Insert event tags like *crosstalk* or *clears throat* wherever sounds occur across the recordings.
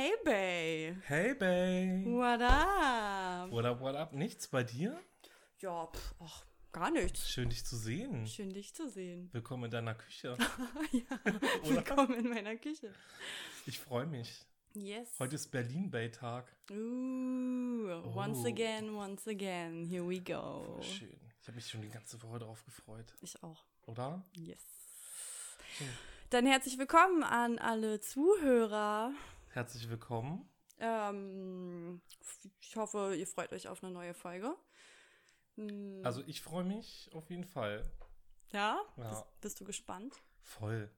Hey, Bay. Hey, Bay. What up? What up, what up? Nichts bei dir? Ja, pff, ach, gar nichts. Schön, dich zu sehen. Schön, dich zu sehen. Willkommen in deiner Küche. *laughs* ja, *laughs* willkommen in meiner Küche. Ich freue mich. Yes. Heute ist Berlin-Bay-Tag. Ooh, once Oh. again, once again. Here we go. Voll schön. Ich habe mich schon die ganze Woche darauf gefreut. Ich auch. Oder? Yes. Schön. Dann herzlich willkommen an alle Zuhörer. Herzlich willkommen. Ähm, ich hoffe, ihr freut euch auf eine neue Folge. Hm, Also ich freue mich auf jeden Fall. ja? Ja. Bist, bist du gespannt? Voll.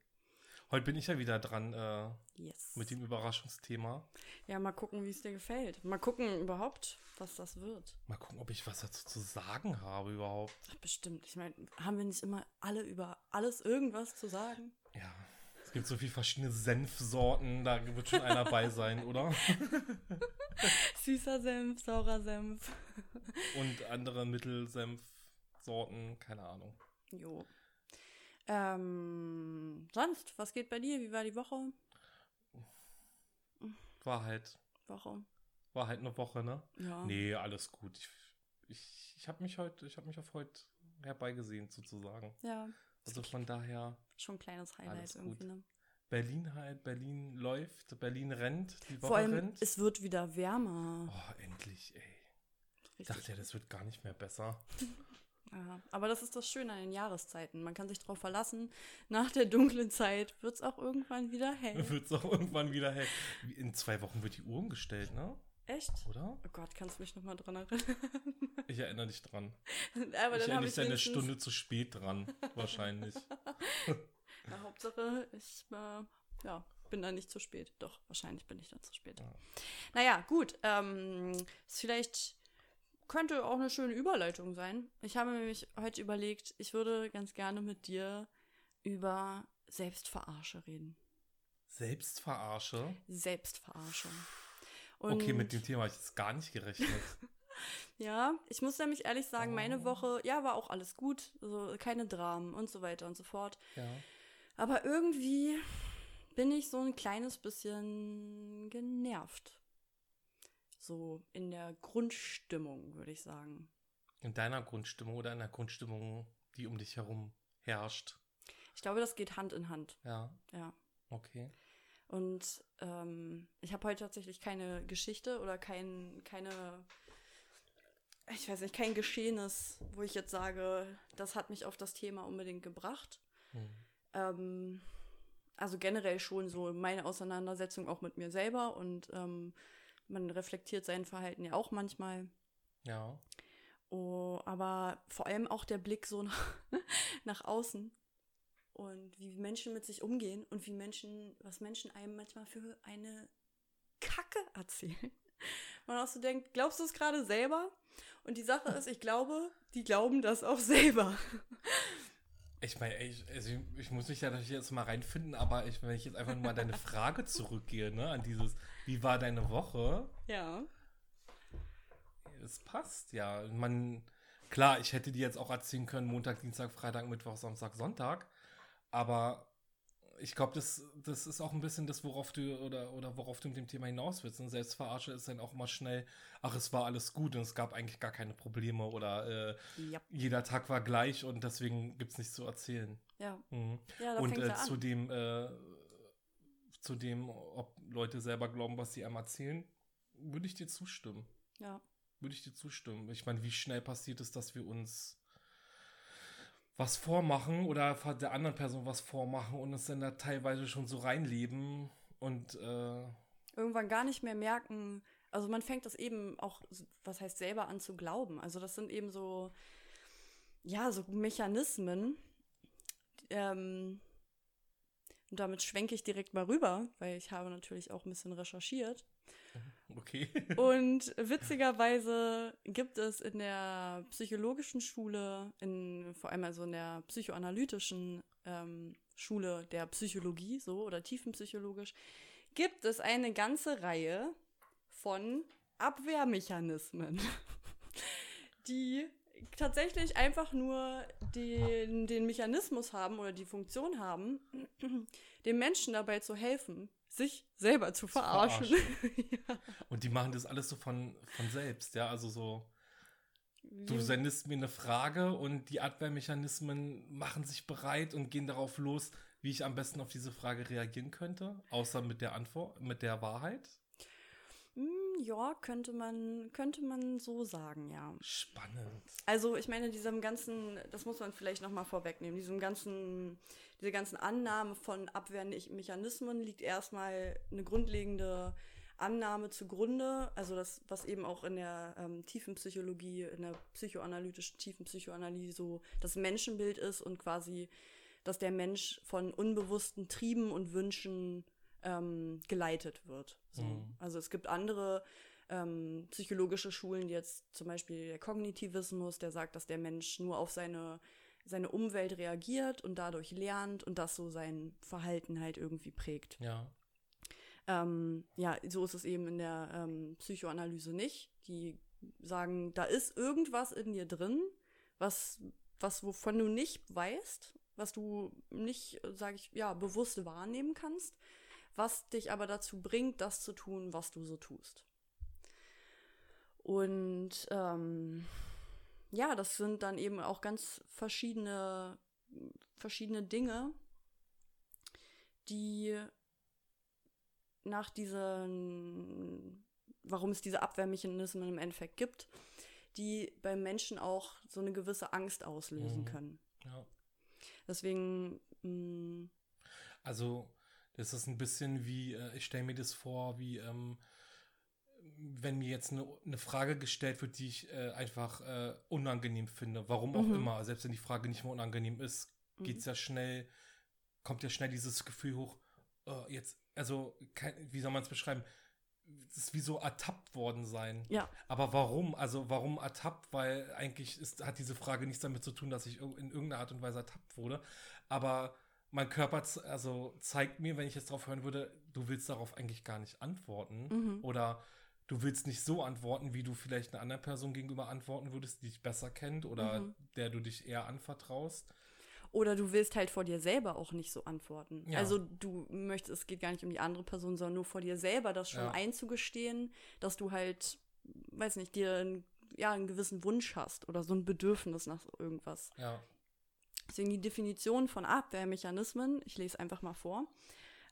Heute bin ich ja wieder dran äh, Yes. mit dem Überraschungsthema. Ja, mal gucken, wie es dir gefällt. Mal gucken überhaupt, was das wird. Mal gucken, ob ich was dazu zu sagen habe überhaupt. Ach, bestimmt. Ich meine, haben wir nicht immer alle über alles irgendwas zu sagen? Ja. Es gibt so viele verschiedene Senfsorten, da wird schon einer bei sein, oder? *laughs* Süßer Senf, saurer Senf. Und andere Mittelsenfsorten, keine Ahnung. Jo. Ähm, sonst, was geht bei dir? Wie war die Woche? War halt, Woche? war halt eine Woche, ne? Ja. Nee, alles gut. Ich, ich, ich habe mich heute, ich habe mich auf heute herbeigesehen, sozusagen. Ja. Also von daher, Schon ein kleines Highlight Alles irgendwie, ne? Berlin halt, Berlin läuft, Berlin rennt, die Woche Vor allem, rennt. es wird wieder wärmer. oh, endlich, ey. Ich Richtig. dachte ja, das wird gar nicht mehr besser. *laughs* Ja, aber das ist das Schöne an den Jahreszeiten. Man kann sich darauf verlassen, nach der dunklen Zeit wird es auch irgendwann wieder hell. *laughs* Wird es auch irgendwann wieder hell. In zwei Wochen wird die Uhr umgestellt, ne? Echt? Oder? Oh Gott, kannst du mich nochmal dran erinnern? Ich erinnere dich dran. *laughs* aber ich erinnere ich dich eine wenigstens, Stunde zu spät dran, wahrscheinlich. *laughs* Na, Hauptsache, ich äh, ja, bin da nicht zu spät. Doch, wahrscheinlich bin ich dann zu spät. Ja. Naja, gut. Ähm, ist vielleicht könnte auch eine schöne Überleitung sein. Ich habe mir nämlich heute überlegt, ich würde ganz gerne mit dir über Selbstverarsche reden. Selbstverarsche? Selbstverarsche. Okay, Und- mit dem Thema habe ich jetzt gar nicht gerechnet. *laughs* Ja, ich muss nämlich ehrlich sagen, meine Oh. Woche, ja, war auch alles gut. Also keine Dramen und so weiter und so fort. ja. Aber irgendwie bin ich so ein kleines bisschen genervt. So in der Grundstimmung, würde ich sagen. In deiner Grundstimmung oder in der Grundstimmung, die um dich herum herrscht. Ich glaube, das geht Hand in Hand. Ja, Ja. okay. Und ähm, ich habe heute tatsächlich keine Geschichte oder kein, keine, ich weiß nicht, kein Geschehenes, wo ich jetzt sage, das hat mich auf das Thema unbedingt gebracht. Hm. Ähm, also generell schon so meine Auseinandersetzung auch mit mir selber und ähm, man reflektiert sein Verhalten ja auch manchmal. Ja. Oh, aber vor allem auch der Blick so *laughs* nach, nach außen und wie Menschen mit sich umgehen und wie Menschen, was Menschen einem manchmal für eine Kacke erzählen. *laughs* Man auch so denkt, glaubst du es gerade selber? Und die Sache ist, ich glaube, die glauben das auch *laughs* selber. Ich meine, ich, also ich, ich muss mich ja natürlich jetzt mal reinfinden, aber ich, wenn ich jetzt einfach nur mal deine *laughs* Frage zurückgehe, ne, an dieses, wie war deine Woche? Ja. Es passt, ja. Man, klar, ich hätte dir jetzt auch erzählen können, Montag, Dienstag, Freitag, Mittwoch, Samstag, Sonntag. Aber ich glaube, das, das ist auch ein bisschen das, worauf du oder, oder worauf du mit dem Thema hinaus willst. Und Selbstverarsche ist dann auch immer schnell, ach, es war alles gut und es gab eigentlich gar keine Probleme oder äh, Ja. jeder Tag war gleich und deswegen gibt es nichts zu erzählen. Ja. Mhm. Ja, und äh, zu dem, äh, zu dem, ob Leute selber glauben, was sie einem erzählen, würde ich dir zustimmen. Ja. Würde ich dir zustimmen. Ich meine, wie schnell passiert es, dass wir uns was vormachen oder der anderen Person was vormachen und uns dann da teilweise schon so reinleben und äh, irgendwann gar nicht mehr merken, also man fängt das eben auch, was heißt selber an zu glauben. Also das sind eben so, ja, so Mechanismen. Ähm, und damit schwenke ich direkt mal rüber, weil ich habe natürlich auch ein bisschen recherchiert. Okay. *laughs* Und witzigerweise gibt es in der psychologischen Schule, in, vor allem also in der psychoanalytischen ähm, Schule der Psychologie, so oder tiefenpsychologisch, gibt es eine ganze Reihe von Abwehrmechanismen, *laughs* die tatsächlich einfach nur den, den Mechanismus haben oder die Funktion haben, *clears throat* dem Menschen dabei zu helfen, sich selber zu verarschen. *laughs* ja. Und die machen das alles so von, von selbst, ja, also so. Du sendest mir eine Frage und die Abwehrmechanismen machen sich bereit und gehen darauf los, wie ich am besten auf diese Frage reagieren könnte, außer mit der Antwort, mit der Wahrheit. Hm, ja, könnte man, könnte man so sagen, ja. Spannend. Also ich meine, diesem ganzen, das muss man vielleicht nochmal vorwegnehmen, diesem ganzen, diese ganzen Annahmen von Abwehrmechanismen liegt erstmal eine grundlegende Annahme zugrunde, also das, was eben auch in der ähm, Tiefenpsychologie, in der psychoanalytischen Tiefenpsychoanalyse so das Menschenbild ist und quasi, dass der Mensch von unbewussten Trieben und Wünschen ähm, geleitet wird. So. Mhm. Also es gibt andere ähm, psychologische Schulen, die jetzt zum Beispiel der Kognitivismus, der sagt, dass der Mensch nur auf seine, seine Umwelt reagiert und dadurch lernt und das so sein Verhalten halt irgendwie prägt. Ja. Ähm, ja, so ist es eben in der ähm, Psychoanalyse nicht. Die sagen, da ist irgendwas in dir drin, was, was wovon du nicht weißt, was du nicht, sage ich, ja, bewusst wahrnehmen kannst, was dich aber dazu bringt, das zu tun, was du so tust. Und ähm, ja, das sind dann eben auch ganz verschiedene, verschiedene Dinge, die nach diesen, warum es diese Abwehrmechanismen im Endeffekt gibt, die beim Menschen auch so eine gewisse Angst auslösen Mhm. können. ja. Deswegen, mh, Also, das ist ein bisschen wie, äh, ich stelle mir das vor, wie, ähm, wenn mir jetzt eine, eine Frage gestellt wird, die ich äh, einfach äh, unangenehm finde, warum auch Mhm. immer, selbst wenn die Frage nicht mehr unangenehm ist, Mhm. geht's ja schnell, kommt ja schnell dieses Gefühl hoch, äh, jetzt, also, kein, wie soll man es beschreiben? Das ist wie so ertappt worden sein. ja, Aber warum? Also warum ertappt? Weil eigentlich ist, hat diese Frage nichts damit zu tun, dass ich in irgendeiner Art und Weise ertappt wurde. Aber mein Körper also zeigt mir, wenn ich jetzt darauf hören würde, du willst darauf eigentlich gar nicht antworten. Mhm. Oder du willst nicht so antworten, wie du vielleicht einer anderen Person gegenüber antworten würdest, die dich besser kennt oder Mhm. der du dich eher anvertraust. Oder du willst halt vor dir selber auch nicht so antworten. Ja. Also du möchtest, es geht gar nicht um die andere Person, sondern nur vor dir selber das schon Ja. einzugestehen, dass du halt, weiß nicht, dir einen, ja, einen gewissen Wunsch hast oder so ein Bedürfnis nach irgendwas. Ja. Deswegen die Definition von Abwehrmechanismen, ich lese einfach mal vor.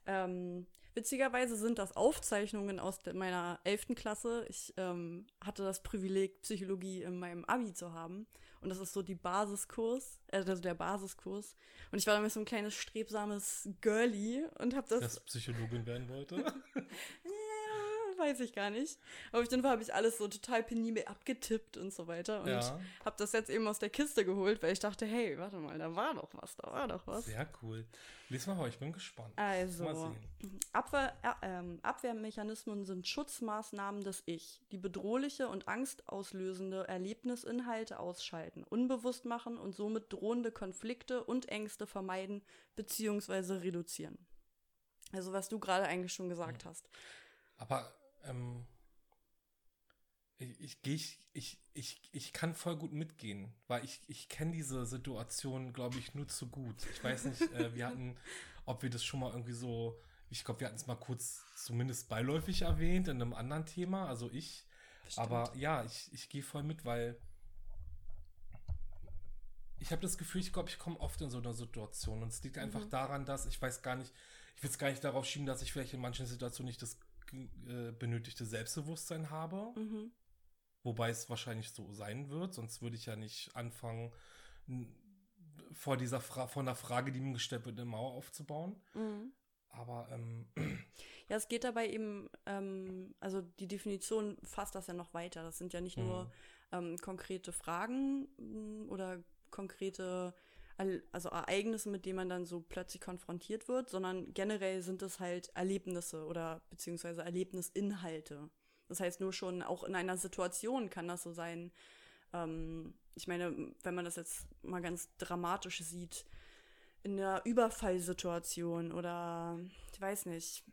Ähm, witzigerweise sind das Aufzeichnungen aus meiner 11. Klasse. Ich ähm, hatte das Privileg, Psychologie in meinem Abi zu haben. Und das ist so die Basiskurs, äh, also der Basiskurs. Und ich war damit so ein kleines strebsames Girlie und habe das Das Psychologin werden wollte. *laughs* weiß ich gar nicht. Aber auf jeden Fall habe ich alles so total penibel abgetippt und so weiter. Und ja. habe das jetzt eben aus der Kiste geholt, weil ich dachte, hey, warte mal, da war doch was, da war doch was. Sehr cool. Lies mal vor, ich bin gespannt. Also, Mal sehen. Abwehr, äh, Abwehrmechanismen sind Schutzmaßnahmen des Ich, die bedrohliche und angstauslösende Erlebnisinhalte ausschalten, unbewusst machen und somit drohende Konflikte und Ängste vermeiden bzw. reduzieren. Also was du gerade eigentlich schon gesagt hast. Aber ähm, ich, ich, ich, ich, ich, ich kann voll gut mitgehen, weil ich, ich kenne diese Situation, glaube ich, nur zu gut. Ich weiß nicht, äh, wir hatten, ob wir das schon mal irgendwie so, ich glaube, wir hatten es mal kurz zumindest beiläufig erwähnt in einem anderen Thema, also ich. Aber ja, ich, ich gehe voll mit, weil ich habe das Gefühl, ich glaube, ich komme oft in so eine Situation und es liegt einfach Mhm. daran, dass ich weiß gar nicht, ich will es gar nicht darauf schieben, dass ich vielleicht in manchen Situationen nicht das äh, benötigte Selbstbewusstsein habe, Mhm. wobei es wahrscheinlich so sein wird, sonst würde ich ja nicht anfangen, vor dieser Fra vor einer Frage, die mir gestellt wird, eine Mauer aufzubauen. Mhm. Aber ähm, Ja, es geht dabei eben, ähm, also die Definition fasst das ja noch weiter. Das sind ja nicht nur Mhm. ähm, konkrete Fragen oder konkrete also Ereignisse, mit denen man dann so plötzlich konfrontiert wird, sondern generell sind es halt Erlebnisse oder beziehungsweise Erlebnisinhalte. Das heißt, nur schon auch in einer Situation kann das so sein. Ähm, ich meine, wenn man das jetzt mal ganz dramatisch sieht, in der Überfallsituation oder ich weiß nicht,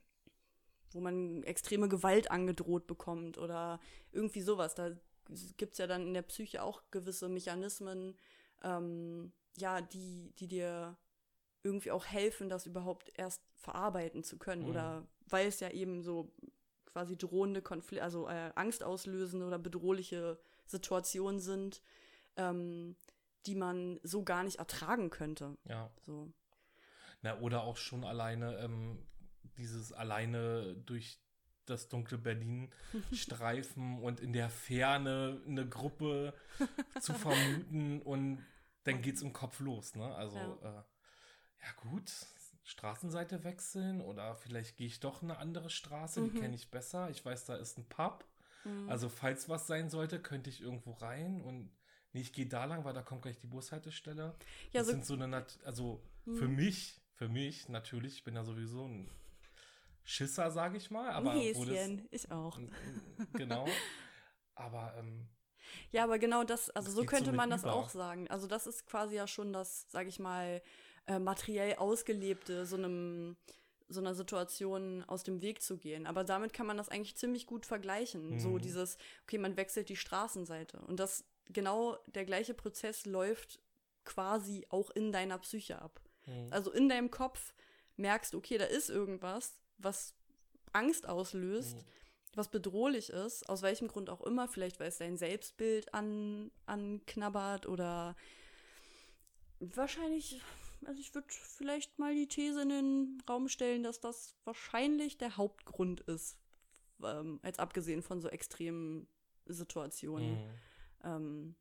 wo man extreme Gewalt angedroht bekommt oder irgendwie sowas. Da gibt es ja dann in der Psyche auch gewisse Mechanismen, ähm, ja, die, die dir irgendwie auch helfen, das überhaupt erst verarbeiten zu können Mhm. oder weil es ja eben so quasi drohende Konflikte, also äh, angstauslösende oder bedrohliche Situationen sind, ähm, die man so gar nicht ertragen könnte. Ja. So. Na, oder auch schon alleine ähm, dieses alleine durch das dunkle Berlin *laughs* streifen und in der Ferne eine Gruppe zu vermuten und dann geht's im Kopf los, ne? Also, Ja. äh, ja gut, Straßenseite wechseln oder vielleicht gehe ich doch eine andere Straße, die Mhm. kenne ich besser. Ich weiß, da ist ein Pub. Mhm. Also, falls was sein sollte, könnte ich irgendwo rein und nee, ich gehe da lang, weil da kommt gleich die Bushaltestelle. ja, das so, sind so eine, Nat also Mhm. für mich, für mich natürlich, ich bin ja sowieso ein Schisser, sage ich mal, aber wo das, Häschen, ich auch. genau. *laughs* Aber ähm, Ja, aber genau das, also Das so so könnte mit man das über. auch sagen. Also das ist quasi ja schon das, sage ich mal, äh, materiell ausgelebte, so einem so einer Situation aus dem Weg zu gehen. Aber damit kann man das eigentlich ziemlich gut vergleichen. So Mhm. dieses, okay, man wechselt die Straßenseite. Und das genau der gleiche Prozess läuft quasi auch in deiner Psyche ab. hm, Also in deinem Kopf merkst du, okay, da ist irgendwas, was Angst auslöst, hm, was bedrohlich ist, aus welchem Grund auch immer, vielleicht weil es dein Selbstbild an, anknabbert oder wahrscheinlich, also ich würde vielleicht mal die These in den Raum stellen, dass das wahrscheinlich der Hauptgrund ist, ähm, als abgesehen von so extremen Situationen. hm. Ähm,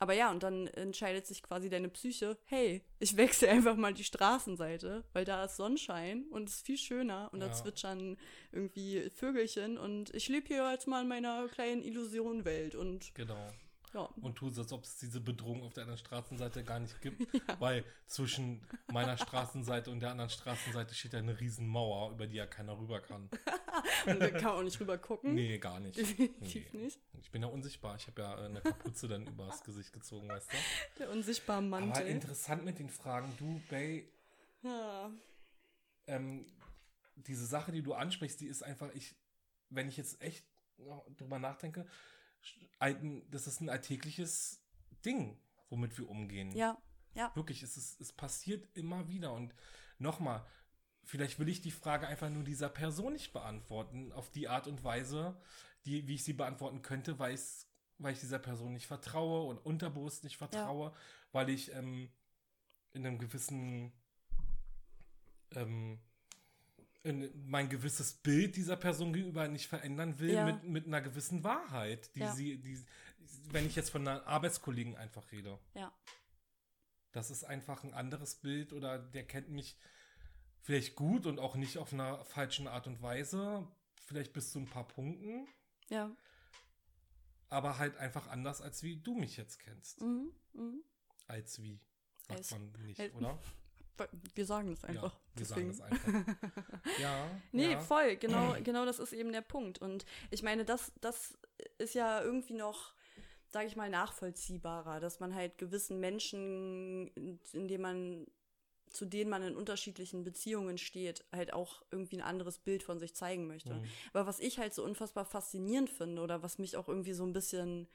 aber ja, und dann entscheidet sich quasi deine Psyche, hey, ich wechsle *laughs* einfach mal die Straßenseite, weil da ist Sonnenschein und es ist viel schöner und da Ja. zwitschern irgendwie Vögelchen und ich lebe hier jetzt mal in meiner kleinen Illusionwelt und Genau. Ja. Und tu so, als ob es diese Bedrohung auf der anderen Straßenseite gar nicht gibt. *laughs* Weil zwischen meiner Straßenseite und der anderen Straßenseite steht ja eine Riesenmauer, über die ja keiner rüber kann. *laughs* Und da kann man auch nicht rüber gucken. Nee, gar nicht. Definitiv Nee. nicht. Ich bin ja unsichtbar. Ich habe ja äh, eine Kapuze dann übers Gesicht gezogen, weißt du? Der unsichtbare Aber Mantel. interessant mit den Fragen. Du, Bay, ja. ähm, diese Sache, die du ansprichst, die ist einfach, ich, wenn ich jetzt echt drüber nachdenke, ein, das ist ein alltägliches Ding, womit wir umgehen. ja, ja, Wirklich, es, ist, es passiert immer wieder. Und nochmal, vielleicht will ich die Frage einfach nur dieser Person nicht beantworten, auf die Art und Weise, die, wie ich sie beantworten könnte, weil, weil ich dieser Person nicht vertraue und unterbewusst nicht vertraue, weil ich ähm, in einem gewissen ähm, mein gewisses Bild dieser Person gegenüber nicht verändern will Ja. mit, mit einer gewissen Wahrheit, die Ja. sie, die, wenn ich jetzt von einer Arbeitskollegen einfach rede. ja, Das ist einfach ein anderes Bild oder der kennt mich vielleicht gut und auch nicht auf einer falschen Art und Weise. Vielleicht bis zu ein paar Punkten, ja. aber halt einfach anders, als wie du mich jetzt kennst. Mhm. Mhm. Als wie. Sagt Als- man nicht, als- oder? *laughs* Wir sagen das einfach. ja, wir deswegen. sagen das einfach. *laughs* ja. Nee, ja. voll, genau, *clears throat* genau das ist eben der Punkt. Und ich meine, das, das ist ja irgendwie noch, sage ich mal, nachvollziehbarer, dass man halt gewissen Menschen, in, in denen man, zu denen man in unterschiedlichen Beziehungen steht, halt auch irgendwie ein anderes Bild von sich zeigen möchte. Mhm. Aber was ich halt so unfassbar faszinierend finde oder was mich auch irgendwie so ein bisschen,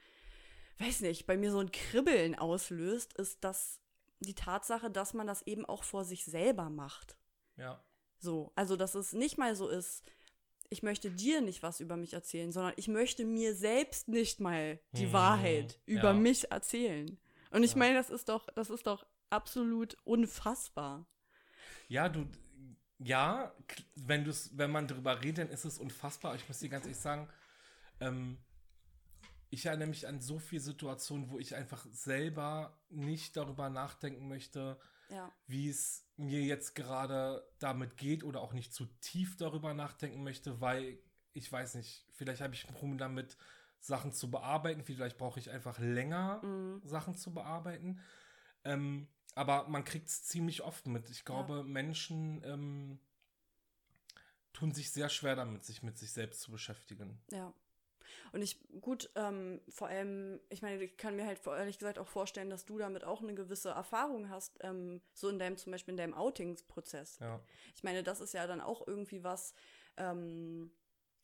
weiß nicht, bei mir so ein Kribbeln auslöst, ist, dass die Tatsache, dass man das eben auch vor sich selber macht. Ja. So, also dass es nicht mal so ist, ich möchte dir nicht was über mich erzählen, sondern ich möchte mir selbst nicht mal die Mhm, Wahrheit über ja. mich erzählen. Und ich Ja. meine, das ist doch, das ist doch absolut unfassbar. Ja, du, ja, wenn du's, wenn man drüber redet, dann ist es unfassbar. Ich muss dir ganz ehrlich sagen, ähm, ich erinnere mich an so viele Situationen, wo ich einfach selber nicht darüber nachdenken möchte, Ja. wie es mir jetzt gerade damit geht oder auch nicht zu tief darüber nachdenken möchte, weil ich weiß nicht, vielleicht habe ich ein Problem damit, Sachen zu bearbeiten, vielleicht brauche ich einfach länger, Mhm. Sachen zu bearbeiten. Ähm, aber man kriegt es ziemlich oft mit. Ich glaube, Menschen ähm, tun sich sehr schwer damit, sich mit sich selbst zu beschäftigen. Ja. Und ich, gut, ähm, vor allem, ich meine, ich kann mir halt ehrlich gesagt auch vorstellen, dass du damit auch eine gewisse Erfahrung hast, ähm, so in deinem, zum Beispiel in deinem Outingsprozess. Ja. Ich meine, das ist ja dann auch irgendwie was, ähm,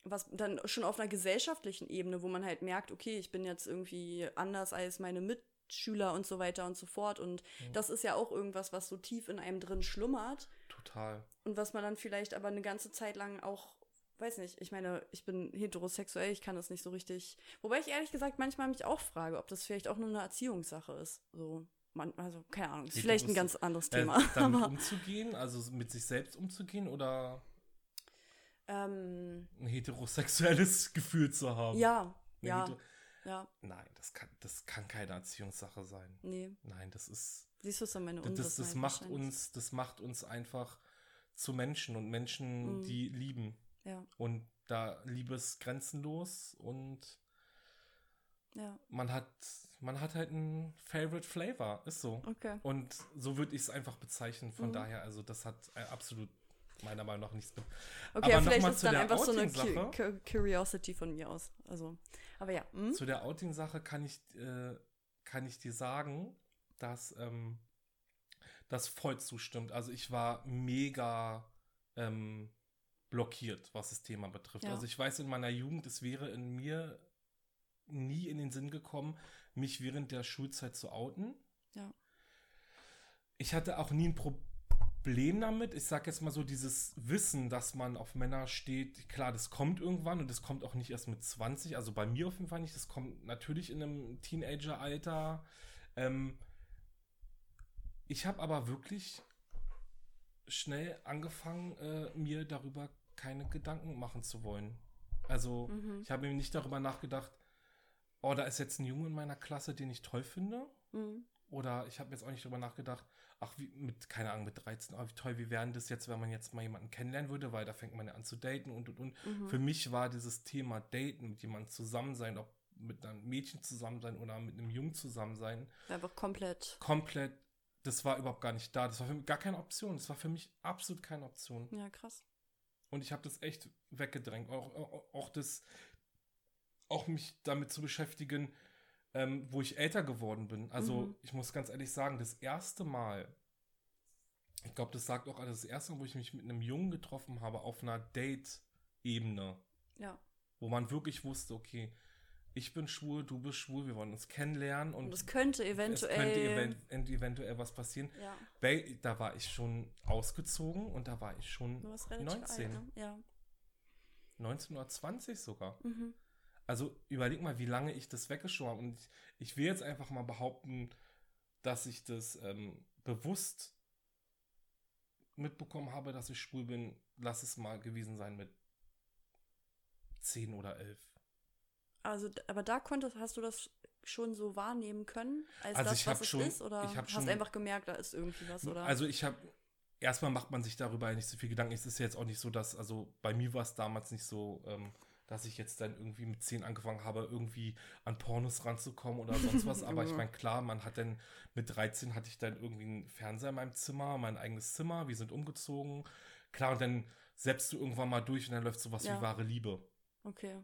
was dann schon auf einer gesellschaftlichen Ebene, wo man halt merkt, okay, ich bin jetzt irgendwie anders als meine Mitschüler und so weiter und so fort. Und Mhm. das ist ja auch irgendwas, was so tief in einem drin schlummert Total. und was man dann vielleicht aber eine ganze Zeit lang auch weiß nicht, ich meine, ich bin heterosexuell, ich kann das nicht so richtig. Wobei ich ehrlich gesagt manchmal mich auch frage, ob das vielleicht auch nur eine Erziehungssache ist. So, man, also, keine Ahnung, ist vielleicht ein ganz anderes Thema. Äh, damit aber, umzugehen, also mit sich selbst umzugehen oder ähm, ein heterosexuelles *laughs* Gefühl zu haben? Ja, ja. Ja. Nein, das kann, das kann keine Erziehungssache sein. Nee. Nein, das ist. Siehst du es an meine das, das macht uns, das macht uns einfach zu Menschen und Menschen, mhm. die lieben. Ja. Und da Liebe ist grenzenlos und ja. man hat, man hat halt einen Favorite Flavor, ist so. Okay. Und so würde ich es einfach bezeichnen. Von mhm. daher, also das hat äh, absolut meiner Meinung nach nichts mit. Okay, aber vielleicht ist es dann einfach so eine Cu Curiosity von mir aus. Also, aber ja. Hm? Zu der Outing-Sache kann ich, äh, kann ich dir sagen, dass ähm, das voll zustimmt. Also ich war mega ähm, blockiert, was das Thema betrifft. Ja. Also ich weiß in meiner Jugend, es wäre in mir nie in den Sinn gekommen, mich während der Schulzeit zu outen. Ja. Ich hatte auch nie ein Problem Problem damit. Ich sag jetzt mal so, dieses Wissen, dass man auf Männer steht, klar, das kommt irgendwann und das kommt auch nicht erst mit 20, also bei mir auf jeden Fall nicht, das kommt natürlich in einem Teenager-Alter. Ähm, ich habe aber wirklich schnell angefangen, äh, mir darüber keine Gedanken machen zu wollen. Also, mhm. ich habe mir nicht darüber nachgedacht, oh, da ist jetzt ein Junge in meiner Klasse, den ich toll finde. Mhm. Oder ich habe jetzt auch nicht darüber nachgedacht, ach, wie, mit, keine Ahnung, mit 13, oh, wie toll, wie wäre das jetzt, wenn man jetzt mal jemanden kennenlernen würde, weil da fängt man ja an zu daten und und und. Mhm. Für mich war dieses Thema Daten, mit jemandem zusammen sein, ob mit einem Mädchen zusammen sein oder mit einem Jungen zusammen sein. Einfach komplett. Komplett, das war überhaupt gar nicht da. Das war für mich gar keine Option. Das war für mich absolut keine Option. Ja, krass. Und ich habe das echt weggedrängt. Auch, auch, auch das, auch mich damit zu beschäftigen, ähm, wo ich älter geworden bin. Also mhm. ich muss ganz ehrlich sagen, das erste Mal, ich glaube, das sagt auch alles, das erste Mal, wo ich mich mit einem Jungen getroffen habe auf einer Date-Ebene. Ja. Wo man wirklich wusste, okay, ich bin schwul, du bist schwul, wir wollen uns kennenlernen und, es könnte eventuell es könnte eventuell was passieren. Ja. Da war ich schon ausgezogen und da war ich schon 19. Alt, ne? ja. 19 oder 20 sogar. Mhm. Also überleg mal, wie lange ich das weggeschoben habe. Und ich, ich will jetzt einfach mal behaupten, dass ich das ähm, bewusst mitbekommen habe, dass ich schwul bin. Lass es mal gewesen sein mit 10 oder 11. Also, aber da konntest, hast du das schon so wahrnehmen können, als also das, was es schon, ist? Oder hast du einfach gemerkt, da ist irgendwie was? Oder? Also ich habe, erstmal macht man sich darüber nicht so viel Gedanken. Es ist ja jetzt auch nicht so, dass, also bei mir war es damals nicht so, ähm, dass ich jetzt dann irgendwie mit 10 angefangen habe, irgendwie an Pornos ranzukommen oder sonst was. *laughs* Aber ich meine, klar, man hat dann mit 13 hatte ich dann irgendwie einen Fernseher in meinem Zimmer, mein eigenes Zimmer, wir sind umgezogen. Klar, und dann setzt du irgendwann mal durch und dann läuft sowas ja. wie wahre Liebe. Okay.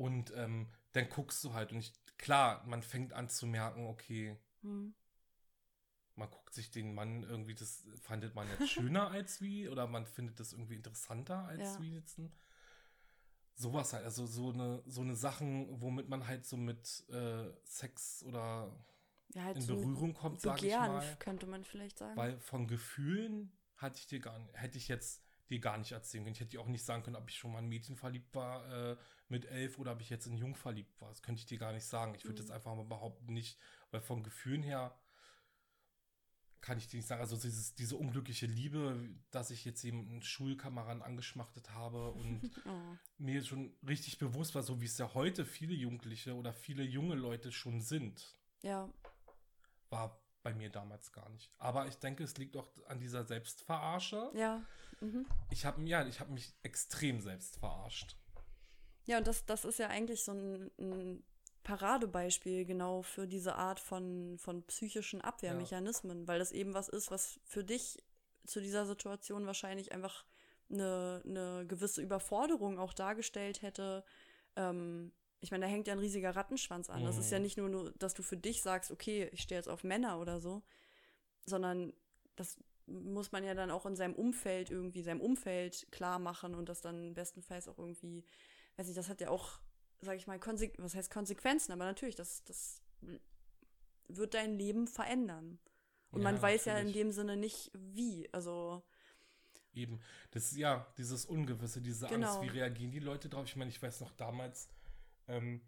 Und ähm, dann guckst du halt und ich, klar, man fängt an zu merken, okay, hm. man guckt sich den Mann irgendwie, das fandet man jetzt schöner *laughs* als wie oder man findet das irgendwie interessanter als ja. wie jetzt ein sowas halt, also so eine, so eine Sachen, womit man halt so mit äh, Sex oder ja, halt in so Berührung kommt, sag ich mal. könnte man vielleicht sagen. Weil von Gefühlen hatte ich dir gar nicht, hätte ich jetzt dir gar nicht erzählen können. Ich hätte dir auch nicht sagen können, ob ich schon mal ein Mädchen verliebt war äh, mit elf oder ob ich jetzt in Jung verliebt war. Das könnte ich dir gar nicht sagen. Ich würde mhm. jetzt einfach mal behaupten, nicht, weil von Gefühlen her kann ich dir nicht sagen, also dieses, diese unglückliche Liebe, dass ich jetzt jemanden Schulkameraden angeschmachtet habe und *laughs* oh. mir schon richtig bewusst war, so wie es ja heute viele Jugendliche oder viele junge Leute schon sind. Ja. War bei mir damals gar nicht. Aber ich denke, es liegt auch an dieser Selbstverarsche. Ja. Mhm. Ich habe ja, ich habe mich extrem selbst verarscht. Ja, und das, das ist ja eigentlich so ein, ein Paradebeispiel genau für diese Art von, von psychischen Abwehrmechanismen, ja. weil das eben was ist, was für dich zu dieser Situation wahrscheinlich einfach eine, eine gewisse Überforderung auch dargestellt hätte. Ähm, ich meine, da hängt ja ein riesiger Rattenschwanz an. Mhm. Das ist ja mhm. nicht nur, nur, dass du für dich sagst, okay, ich stehe jetzt auf Männer oder so, sondern das muss man ja dann auch in seinem Umfeld irgendwie, seinem Umfeld klar machen und das dann bestenfalls auch irgendwie, weiß ich, das hat ja auch sage ich mal, Konse was heißt Konsequenzen, aber natürlich, das, das wird dein Leben verändern. Und ja, man weiß natürlich. ja in dem Sinne nicht, wie. Also, Eben. Das ist ja dieses Ungewisse, diese Genau. Angst. Wie reagieren die Leute drauf? Ich meine, ich weiß noch damals, ähm,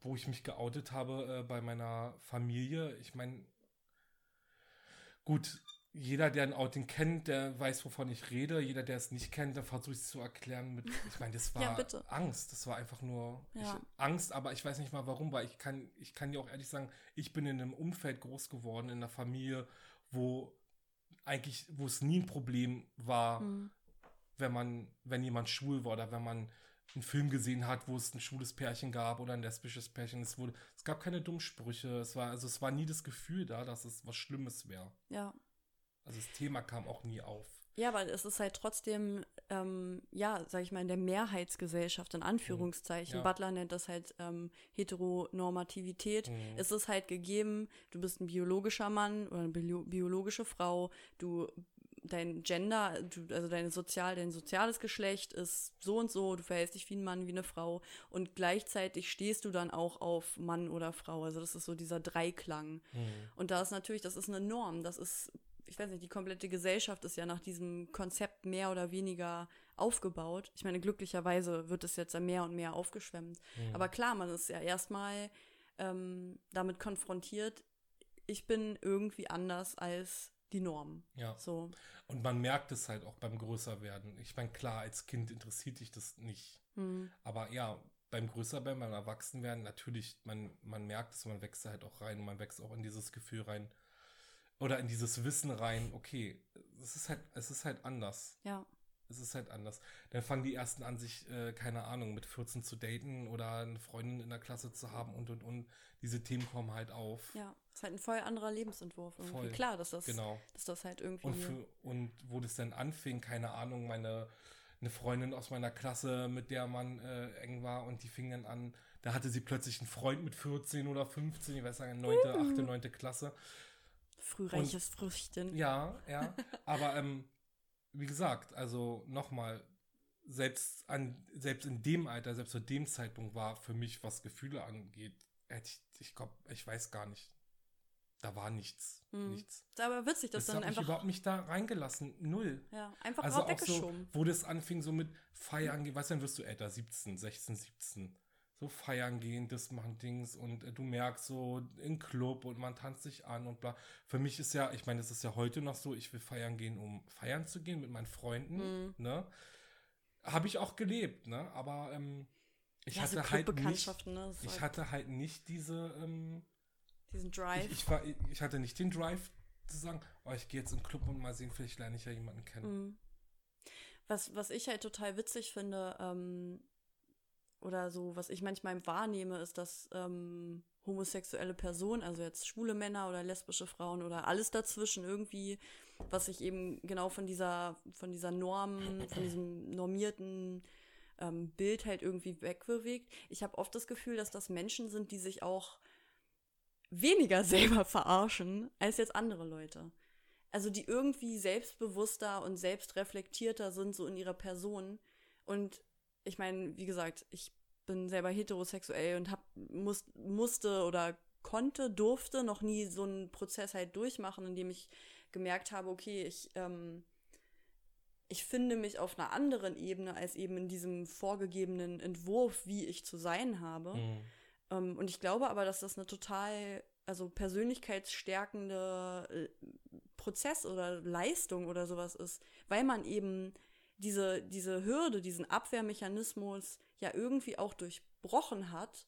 wo ich mich geoutet habe äh, bei meiner Familie. Ich meine, gut, jeder, der ein Outing kennt, der weiß, wovon ich rede. Jeder, der es nicht kennt, der versuche ich es zu erklären mit, ich meine, das *laughs* war Ja. Angst. Das war einfach nur Ja. ich, Angst, aber ich weiß nicht mal warum, weil ich kann, ich kann dir auch ehrlich sagen, ich bin in einem Umfeld groß geworden, in einer Familie, wo eigentlich, wo es nie ein Problem war, Mhm. wenn man, wenn jemand schwul war oder wenn man einen Film gesehen hat, wo es ein schwules Pärchen gab oder ein lesbisches Pärchen. Es wurde, es gab keine Dummsprüche. Es war, also es war nie das Gefühl da, dass es was Schlimmes wäre. Ja. Also das Thema kam auch nie auf. Ja, weil es ist halt trotzdem, ähm, ja, sag ich mal, in der Mehrheitsgesellschaft, in Anführungszeichen. Ja. Butler nennt das halt ähm, Heteronormativität. Mhm. Es ist halt gegeben, du bist ein biologischer Mann oder eine bio biologische Frau, du dein Gender, du, also dein sozial, dein soziales Geschlecht ist so und so, du verhältst dich wie ein Mann, wie eine Frau und gleichzeitig stehst du dann auch auf Mann oder Frau. Also das ist so dieser Dreiklang. Mhm. Und da ist natürlich, das ist eine Norm, das ist, ich weiß nicht, die komplette Gesellschaft ist ja nach diesem Konzept mehr oder weniger aufgebaut. Ich meine, glücklicherweise wird es jetzt ja mehr und mehr aufgeschwemmt. Mhm. Aber klar, man ist ja erstmal ähm, damit konfrontiert, ich bin irgendwie anders als die Norm. Ja. So. Und man merkt es halt auch beim Größerwerden. Ich meine, klar, als Kind interessiert dich das nicht. Hm. Aber ja, beim Größerwerden, beim Erwachsenwerden, natürlich, man, man merkt es, man wächst halt auch rein, man wächst auch in dieses Gefühl rein oder in dieses Wissen rein, okay, es ist halt, es ist halt anders. Ja. Es ist halt anders. Dann fangen die ersten an, sich, äh, keine Ahnung, mit 14 zu daten oder eine Freundin in der Klasse zu haben und und und. Diese Themen kommen halt auf. Ja. Ist halt ein voll anderer Lebensentwurf. Irgendwie. Voll. Klar, dass das, Genau. dass das halt irgendwie. Und, für, und wo das dann anfing, keine Ahnung, meine eine Freundin aus meiner Klasse, mit der man äh, eng war und die fing dann an, da hatte sie plötzlich einen Freund mit 14 oder 15, ich weiß nicht, 9., 8., 9. Klasse. Frühreiches Früchtchen. Ja, ja. *laughs* Aber ähm, wie gesagt, also nochmal, selbst an, selbst in dem Alter, selbst zu dem Zeitpunkt war für mich, was Gefühle angeht, hätte ich, ich glaube, ich weiß gar nicht. Da war nichts. Hm. Nichts. Aber witzig, dass Das dann mich einfach, überhaupt nicht da reingelassen. Null. ja, einfach Also auch so, weggeschoben. wo das anfing, so mit Feiern gehen, weißt du, dann wirst du älter, 17, 16, 17. So feiern gehen, das machen Dings und äh, du merkst so in Club und man tanzt sich an und bla. Für mich ist ja, ich meine, es ist ja heute noch so, ich will feiern gehen, um feiern zu gehen mit meinen Freunden, Mhm. ne? Habe ich auch gelebt, ne? Aber ähm, ich ja, so hatte halt nicht, ne? ich halt hatte halt nicht diese, ähm, diesen Drive. ich, ich, war, ich hatte nicht den Drive zu sagen, oh, ich gehe jetzt in den Club und mal sehen, vielleicht lerne ich ja jemanden kennen. Mhm. Was, was ich halt total witzig finde, ähm, oder so, was ich manchmal wahrnehme, ist, dass ähm, homosexuelle Personen, also jetzt schwule Männer oder lesbische Frauen oder alles dazwischen irgendwie, was sich eben genau von dieser, von dieser Norm, von diesem normierten ähm, Bild halt irgendwie wegbewegt. Ich habe oft das Gefühl, dass das Menschen sind, die sich auch weniger *laughs* selber verarschen als jetzt andere Leute. Also die irgendwie selbstbewusster und selbstreflektierter sind so in ihrer Person. Und ich meine, wie gesagt, ich bin selber heterosexuell und hab, muss, musste oder konnte, durfte noch nie so einen Prozess halt durchmachen, in dem ich gemerkt habe, okay, ich, ähm, ich finde mich auf einer anderen Ebene als eben in diesem vorgegebenen Entwurf, wie ich zu sein habe. Mhm. Ähm, und ich glaube aber, dass das eine total, also persönlichkeitsstärkende äh, Prozess oder Leistung oder sowas ist, weil man eben diese, diese Hürde, diesen Abwehrmechanismus ja irgendwie auch durchbrochen hat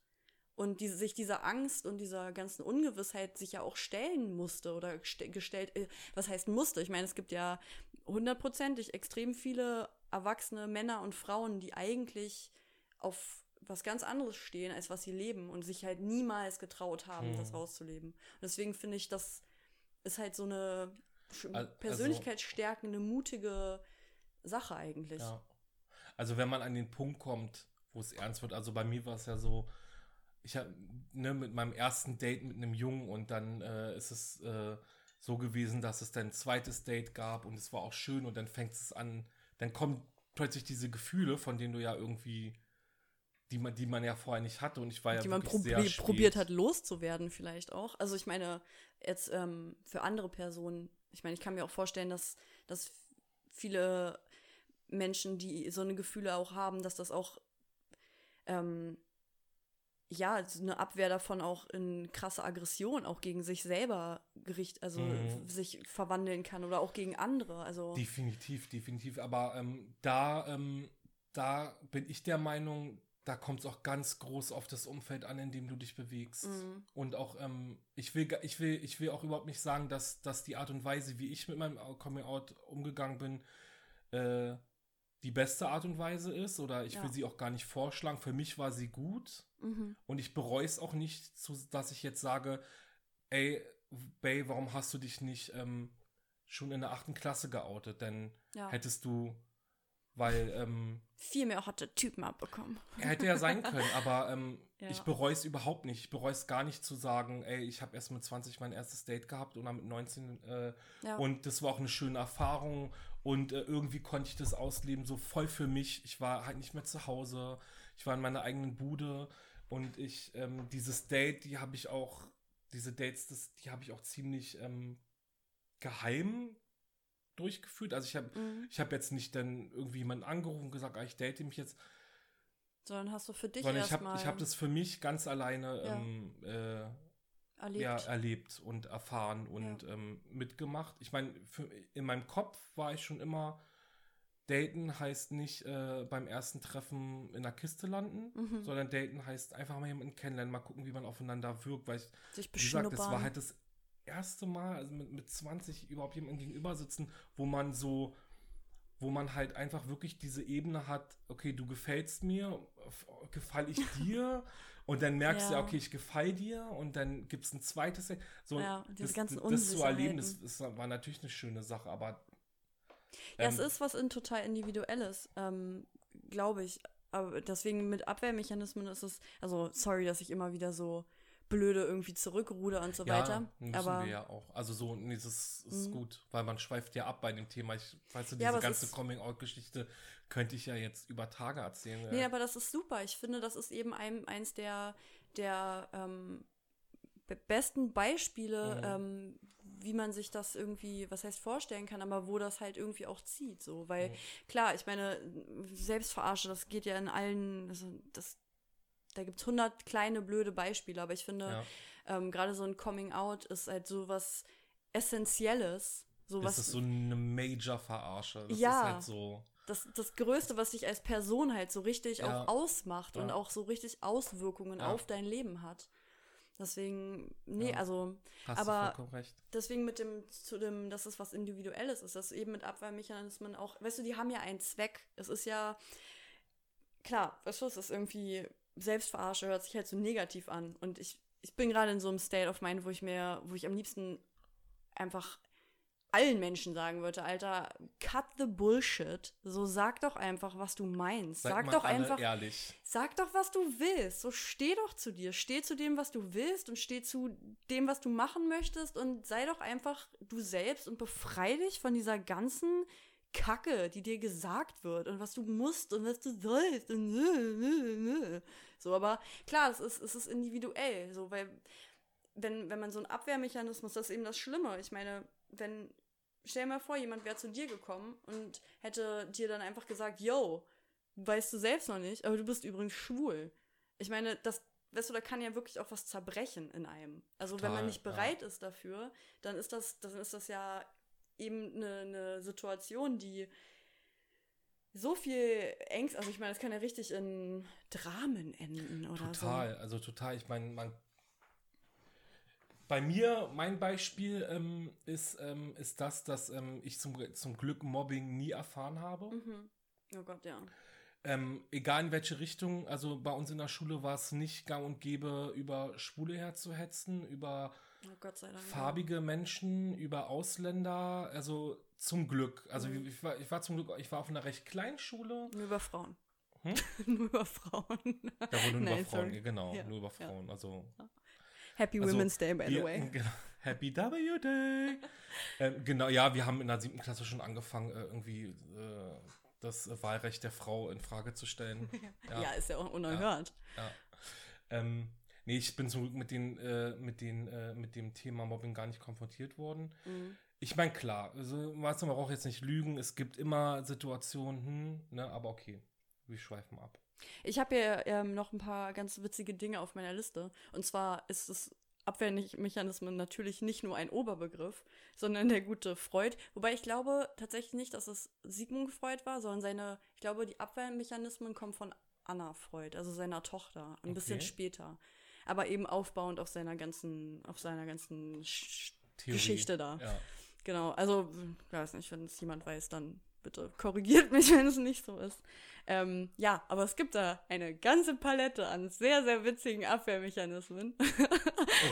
und diese, sich dieser Angst und dieser ganzen Ungewissheit sich ja auch stellen musste oder geste- gestellt, äh, was heißt musste? Ich meine, es gibt ja hundertprozentig extrem viele erwachsene Männer und Frauen, die eigentlich auf was ganz anderes stehen, als was sie leben und sich halt niemals getraut haben, Mhm. das rauszuleben. Und deswegen finde ich, das ist halt so eine also- persönlichkeitsstärkende, mutige Sache eigentlich. Ja. Also wenn man an den Punkt kommt, wo es ernst wird, also bei mir war es ja so, ich habe ne, mit meinem ersten Date mit einem Jungen und dann äh, ist es äh, so gewesen, dass es dann ein zweites Date gab und es war auch schön und dann fängt es an, dann kommen plötzlich diese Gefühle, von denen du ja irgendwie, die man, die man ja vorher nicht hatte und ich war ja die man sehr probi spät. probiert hat loszuwerden vielleicht auch. Also ich meine, jetzt ähm, für andere Personen, ich meine, ich kann mir auch vorstellen, dass, dass viele Menschen, die so eine Gefühle auch haben, dass das auch ähm, ja, eine Abwehr davon auch in krasse Aggression auch gegen sich selber gericht, also Mhm. sich verwandeln kann oder auch gegen andere. Also Definitiv, definitiv. Aber ähm, da, ähm, da bin ich der Meinung, da kommt es auch ganz groß auf das Umfeld an, in dem du dich bewegst. Mhm. Und auch, ähm, ich will, ich will, ich will auch überhaupt nicht sagen, dass, dass die Art und Weise, wie ich mit meinem Coming Out umgegangen bin, äh, die beste Art und Weise ist. Oder ich Ja. will sie auch gar nicht vorschlagen. Für mich war sie gut. mhm. Und ich bereue es auch nicht, dass ich jetzt sage, ey, Bay, warum hast du dich nicht ähm, schon in der achten Klasse geoutet? Denn ja. hättest du, weil ähm, viel mehr hotte Typen abbekommen. er hätte ja sein können, *laughs* aber ähm, Ja. ich bereue es überhaupt nicht. Ich bereue es gar nicht zu sagen, ey, ich habe erst mit 20 mein erstes Date gehabt und dann mit 19 äh, und das war auch eine schöne Erfahrung und äh, irgendwie konnte ich das ausleben, so voll für mich. Ich war halt nicht mehr zu Hause, ich war in meiner eigenen Bude und ich, ähm, dieses Date, die habe ich auch, diese Dates, das, die habe ich auch ziemlich ähm, geheim durchgeführt. Also ich habe Mhm. ich habe jetzt nicht dann irgendwie jemanden angerufen und gesagt, ah, ich date mich jetzt, Sondern hast du für dich sondern ich habe erstmal ich hab das für mich ganz alleine Ja. ähm, äh, erlebt. ja, erlebt und erfahren und ähm, mitgemacht. Ich meine, in meinem Kopf war ich schon immer, daten heißt nicht äh, beim ersten Treffen in der Kiste landen, Mhm. sondern daten heißt einfach mal jemanden kennenlernen, mal gucken, wie man aufeinander wirkt, weil ich, Sich wie gesagt, das war halt das erste Mal, also mit, mit 20 überhaupt jemandem gegenüber sitzen, wo man so, wo man halt einfach wirklich diese Ebene hat, okay, du gefällst mir, gefall ich *laughs* dir und dann merkst du, Ja. ja, okay, ich gefall dir und dann gibt es ein zweites. So, Ja, das, das zu erleben, das, das war natürlich eine schöne Sache, aber Ja, es ähm, ist was in total Individuelles, ähm, glaube ich. Aber deswegen mit Abwehrmechanismen ist es, also sorry, dass ich immer wieder so blöde irgendwie zurückruder und so ja, weiter. müssen Aber wir ja auch. Also so, nee, das ist, Mhm. gut, weil man schweift ja ab bei dem Thema. Ich weiß du, Ja, diese es ganze Coming-out-Geschichte könnte ich ja jetzt über Tage erzählen. Nee, äh. aber das ist super. Ich finde, das ist eben ein, eins der, der ähm, be- besten Beispiele, Mhm. ähm, wie man sich das irgendwie, was heißt vorstellen kann, aber wo das halt irgendwie auch zieht. So, weil Mhm. klar, ich meine, Selbstverarsche, das geht ja in allen, also das, da gibt es hundert kleine blöde Beispiele, aber ich finde, ja. ähm, gerade so ein Coming Out ist halt so was Essentielles. So Das ist so eine Major-Verarsche. Das Ja. ist halt so. das, das Größte, was dich als Person halt so richtig Ja. auch ausmacht und Ja. auch so richtig Auswirkungen auf dein Leben hat. Deswegen, nee, also Hast Aber- du vollkommen recht. deswegen mit dem, zu dem, dass es was Individuelles ist, dass eben mit Abwehrmechanismen auch, weißt du, die haben ja einen Zweck. Es ist ja, klar, weißt du, es ist irgendwie, Selbstverarsche hört sich halt so negativ an. Und ich, ich bin gerade in so einem State of Mind, wo ich mir, wo ich am liebsten einfach allen Menschen sagen würde, Alter, cut the bullshit. So sag doch einfach, was du meinst. Sag mal doch einfach, ehrlich. Sag doch, was du willst. So steh doch zu dir. Steh zu dem, was du willst und steh zu dem, was du machen möchtest und sei doch einfach du selbst und befrei dich von dieser ganzen Kacke, die dir gesagt wird und was du musst und was du sollst und nö, nö, nö. so, aber klar, es ist, es ist individuell, so, weil wenn, wenn man so einen Abwehrmechanismus, das ist eben das Schlimme. Ich meine, wenn, stell dir mal vor, jemand wäre zu dir gekommen und hätte dir dann einfach gesagt, yo, weißt du selbst noch nicht, aber du bist übrigens schwul. Ich meine, das, weißt du, da kann ja wirklich auch was zerbrechen in einem. Also wenn man Total, nicht ja. bereit ist dafür, dann ist das, dann ist das ja eben eine, eine Situation, die so viel Ängste, also ich meine, das kann ja richtig in Dramen enden oder Total, also total. Ich meine, man. Bei mir, mein Beispiel ähm, ist, ähm, ist das, dass ähm, ich zum, zum Glück Mobbing nie erfahren habe. so. Mhm. Oh Gott, ja. Ähm, egal in welche Richtung, also bei uns in der Schule war es nicht gang und gäbe, über Schwule herzuhetzen, über Oh Gott sei Dank. ja. farbige Menschen, über Ausländer, also zum Glück. Also Mhm. ich, war, ich war zum Glück, ich war auf einer recht kleinen Schule. Nur über Frauen. Hm? *laughs* Nur über Frauen. Da wurde nur *laughs* Nein, über Frauen, sorry. genau, Ja, nur über ja. Frauen. Also Happy Also, Women's Day, by the wir, way. *laughs* genau, Happy W Day. ähm, genau, ja, wir haben in der siebten Klasse schon angefangen, äh, irgendwie äh, das Wahlrecht der Frau in Frage zu stellen. Ja, Ja. ist ja auch unerhört. Ja. Ähm, nee, ich bin zum Glück mit, den, äh, mit, den, äh, mit dem Thema Mobbing gar nicht konfrontiert worden. Mhm. Ich meine, klar, also, man braucht jetzt nicht lügen. Es gibt immer Situationen, hm, ne, aber okay. Wir schweifen ab. Ich habe hier ähm, noch ein paar ganz witzige Dinge auf meiner Liste. Und zwar ist es Abwehrmechanismen natürlich nicht nur ein Oberbegriff, sondern der gute Freud. Wobei ich glaube tatsächlich nicht, dass es Sigmund Freud war, sondern seine, ich glaube, die Abwehrmechanismen kommen von Anna Freud, also seiner Tochter, ein okay. bisschen später. Aber eben aufbauend auf seiner ganzen, auf seiner ganzen Geschichte da. Ja. Genau, also, ich weiß nicht, wenn es jemand weiß, dann bitte korrigiert mich, *laughs* wenn es nicht so ist. Ähm, ja, aber es gibt da eine ganze Palette an sehr, sehr witzigen Abwehrmechanismen. *laughs*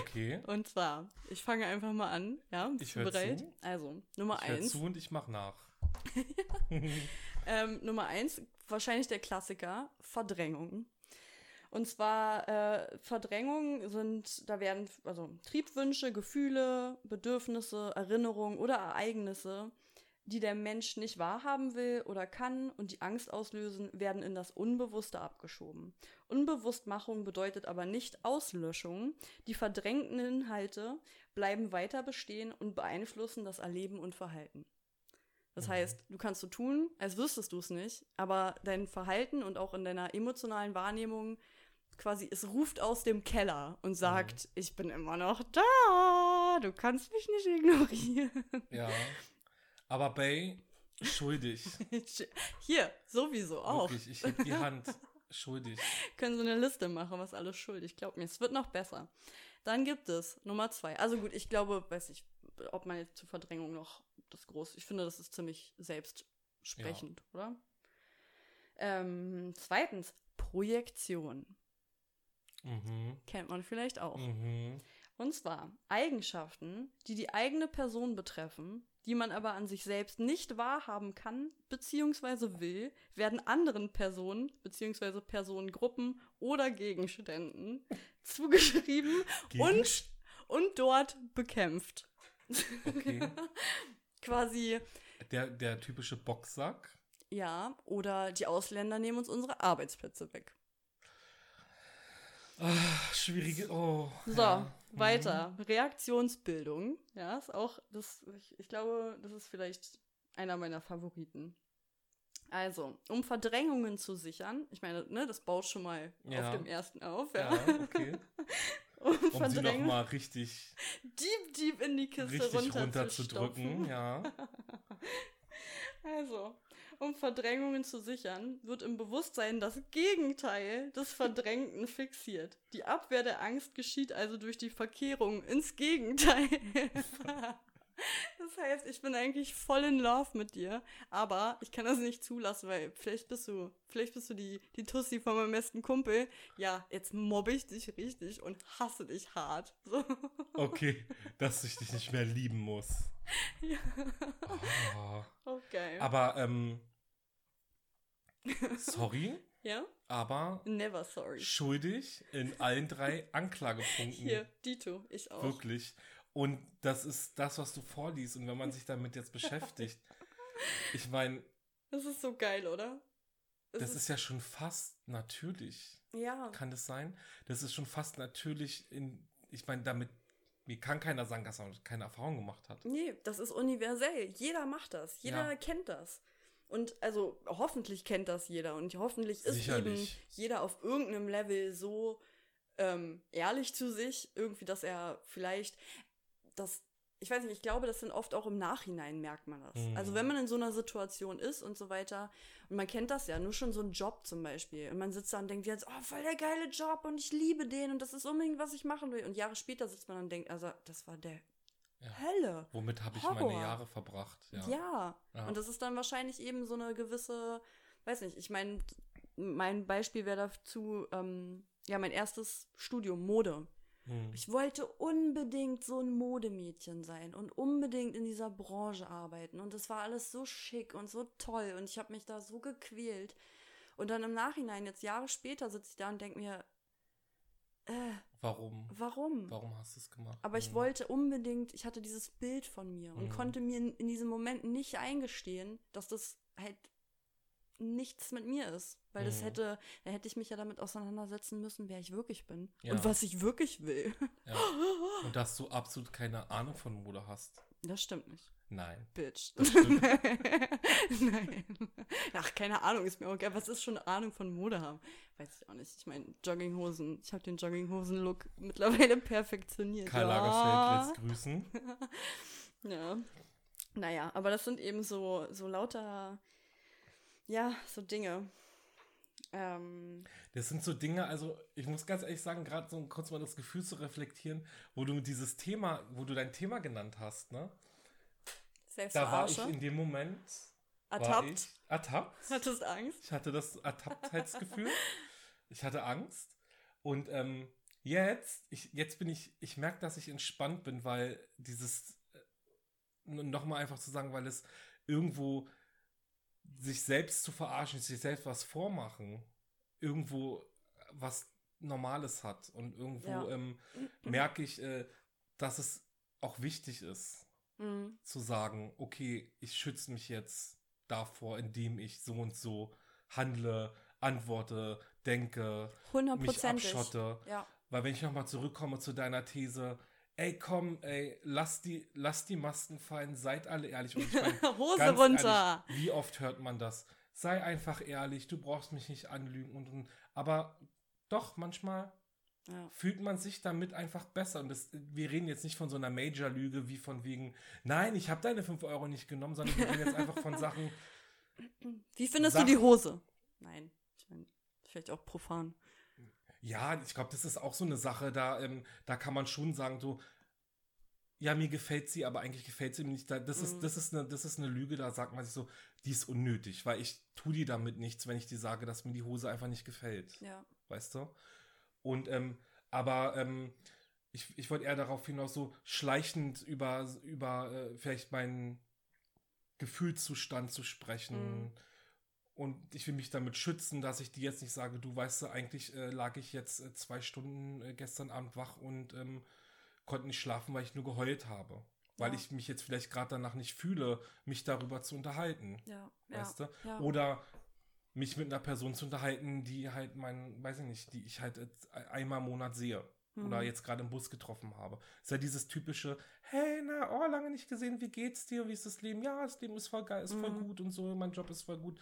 Okay. und zwar, ich fange einfach mal an. Ja, bist ich du bereit? Zu. Also, Nummer ich eins. Ich zu und ich mache nach. *laughs* ähm, Nummer eins, wahrscheinlich der Klassiker, Verdrängung. Und zwar äh, Verdrängung sind, da werden also Triebwünsche, Gefühle, Bedürfnisse, Erinnerungen oder Ereignisse, die der Mensch nicht wahrhaben will oder kann und die Angst auslösen, werden in das Unbewusste abgeschoben. Unbewusstmachung bedeutet aber nicht Auslöschung. Die verdrängten Inhalte bleiben weiter bestehen und beeinflussen das Erleben und Verhalten. Das mhm. heißt, du kannst so tun, als wüsstest du es nicht, aber dein Verhalten und auch in deiner emotionalen Wahrnehmung quasi, es ruft aus dem Keller und sagt, mhm. ich bin immer noch da, du kannst mich nicht ignorieren. Ja. Aber Bay, schuldig. *laughs* Hier, sowieso auch. Wirklich, ich heb die Hand. Schuldig. *laughs* Können so eine Liste machen, was alles schuldig. Glaub mir, es wird noch besser. Dann gibt es Nummer zwei. Also gut, ich glaube, weiß ich, ob man jetzt zur Verdrängung noch das groß. Ich finde, das ist ziemlich selbstsprechend, ja. oder? Ähm, zweitens, Projektion. Mhm. Kennt man vielleicht auch. Mhm. Und zwar Eigenschaften, die die eigene Person betreffen, die man aber an sich selbst nicht wahrhaben kann bzw. will, werden anderen Personen bzw. Personengruppen oder Gegenständen *laughs* zugeschrieben und, und dort bekämpft. Okay. *laughs* Quasi. Der, der typische Boxsack. Ja, oder die Ausländer nehmen uns unsere Arbeitsplätze weg. Ach, schwierige. Oh. So, ja. weiter. Mhm. Reaktionsbildung. Ja, ist auch, das, ich, ich glaube, das ist vielleicht einer meiner Favoriten. Also, um Verdrängungen zu sichern, ich meine, ne, das baut schon mal ja. auf dem ersten auf, ja. ja okay. *laughs* um, um sie nochmal richtig deep, deep in die Kiste runter, runter zu, zu drücken, ja. *laughs* Also, um Verdrängungen zu sichern, wird im Bewusstsein das Gegenteil des Verdrängten fixiert. Die Abwehr der Angst geschieht also durch die Verkehrung ins Gegenteil. *laughs* *laughs* Das heißt, ich bin eigentlich voll in Love mit dir, aber ich kann das nicht zulassen, weil vielleicht bist du, vielleicht bist du die, die Tussi von meinem besten Kumpel. Ja, jetzt mobbe ich dich richtig und hasse dich hart. So. Okay, dass ich dich nicht mehr lieben muss. Ja. Oh. Okay. Aber, ähm, sorry. Ja? Aber Never sorry. schuldig in allen drei Anklagepunkten. Hier, Dito, ich auch. Wirklich. Und das ist das, was du vorliest. Und wenn man sich damit jetzt beschäftigt, *laughs* ich meine. Das ist so geil, oder? Das, das ist, ist, ja schon fast natürlich. Ja. Kann das sein? Das ist schon fast natürlich in. Ich meine, damit. Mir kann keiner sagen, dass er keine Erfahrung gemacht hat. Nee, das ist universell. Jeder macht das. Jeder ja. kennt das. Und also hoffentlich kennt das jeder. Und hoffentlich ist Sicherlich. eben jeder auf irgendeinem Level so ähm, ehrlich zu sich, irgendwie, dass er vielleicht das, ich weiß nicht, ich glaube, das sind oft auch im Nachhinein merkt man das. Mhm. Also wenn man in so einer Situation ist und so weiter, und man kennt das ja, nur schon so ein Job zum Beispiel, und man sitzt da und denkt jetzt, oh, voll der geile Job und ich liebe den und das ist unbedingt, was ich machen will. Und Jahre später sitzt man und denkt, also das war der ja. Hölle. Womit habe ich Horror. meine Jahre verbracht? Ja. Ja. ja. Und das ist dann wahrscheinlich eben so eine gewisse, weiß nicht, ich meine, mein Beispiel wäre dazu, ähm, ja, mein erstes Studium, Mode. Hm. Ich wollte unbedingt so ein Modemädchen sein und unbedingt in dieser Branche arbeiten. Und es war alles so schick und so toll und ich habe mich da so gequält. Und dann im Nachhinein, jetzt Jahre später, sitze ich da und denke mir, äh, warum? Warum? Warum hast du es gemacht? Aber ich hm. wollte unbedingt, ich hatte dieses Bild von mir und hm. konnte mir in, in diesem Moment nicht eingestehen, dass das halt nichts mit mir ist. Weil das mhm. hätte, da hätte ich mich ja damit auseinandersetzen müssen, wer ich wirklich bin. Ja. Und was ich wirklich will. Ja. Und dass du absolut keine Ahnung von Mode hast. Das stimmt nicht. Nein. Bitch. *laughs* Nein. Ach, keine Ahnung, ist mir auch egal. Was ist schon Ahnung von Mode haben? Weiß ich auch nicht. Ich meine, Jogginghosen. Ich habe den Jogginghosen-Look mittlerweile perfektioniert. Karl ja. Lagerfeld lässt grüßen. *laughs* Ja. Naja, aber das sind eben so, so lauter, ja, so Dinge. Ähm, Das sind so Dinge, also ich muss ganz ehrlich sagen, gerade so kurz mal das Gefühl zu reflektieren, wo du dieses Thema, wo du dein Thema genannt hast, ne? Da war ich in dem Moment. Ertappt. ich ertappt. *laughs* Hattest Angst? Ich hatte das Ertapptheitsgefühl. ich hatte Angst. Und ähm, jetzt, ich, jetzt bin ich, ich merke, dass ich entspannt bin, weil dieses, nochmal einfach zu sagen, weil es irgendwo sich selbst zu verarschen, sich selbst was vormachen, irgendwo was Normales hat. Und irgendwo Ja. ähm, *clears throat* merke ich, äh, dass es auch wichtig ist, Mhm. zu sagen, okay, ich schütze mich jetzt davor, indem ich so und so handle, antworte, denke, mich abschotte. Ja. Weil wenn ich nochmal zurückkomme zu deiner These, ey komm, ey, lass die, lass die Masken fallen, seid alle ehrlich. Und ich mein, *laughs* Hose ganz runter. Ehrlich, wie oft hört man das? Sei einfach ehrlich, du brauchst mich nicht anlügen und, und aber doch, manchmal Ja. fühlt man sich damit einfach besser. Und das, wir reden jetzt nicht von so einer Major-Lüge wie von wegen, nein, ich habe deine 5 Euro nicht genommen, sondern wir reden jetzt einfach von *laughs* Sachen, Wie findest Sag- du die Hose? Nein. Ich mein, vielleicht auch profan. Ja, ich glaube, das ist auch so eine Sache, da, ähm, da kann man schon sagen, so, ja, mir gefällt sie, aber eigentlich gefällt sie mir nicht. Da- Das, Mhm. ist, das, ist eine, das ist eine Lüge, da sagt man sich so, die ist unnötig, weil ich tue die damit nichts, wenn ich dir sage, dass mir die Hose einfach nicht gefällt. Ja. weißt du? Und, ähm, aber ähm, ich, ich wollte eher darauf hinaus, so schleichend über, über äh, vielleicht meinen Gefühlszustand zu sprechen. Mhm. Und ich will mich damit schützen, dass ich dir jetzt nicht sage, du weißt du, eigentlich äh, lag ich jetzt äh, zwei Stunden äh, gestern Abend wach und ähm, konnte nicht schlafen, weil ich nur geheult habe. Weil Ja. ich mich jetzt vielleicht gerade danach nicht fühle, mich darüber zu unterhalten. Ja. Weißt ja. du? Ja. Oder mich mit einer Person zu unterhalten, die halt mein, weiß ich nicht, die ich halt einmal im Monat sehe. Oder Mhm. jetzt gerade im Bus getroffen habe. Ist ja dieses typische, hey, na, oh, lange nicht gesehen, wie geht's dir? Wie ist das Leben? Ja, das Leben ist voll geil, ist voll Mhm. gut und so, mein Job ist voll gut.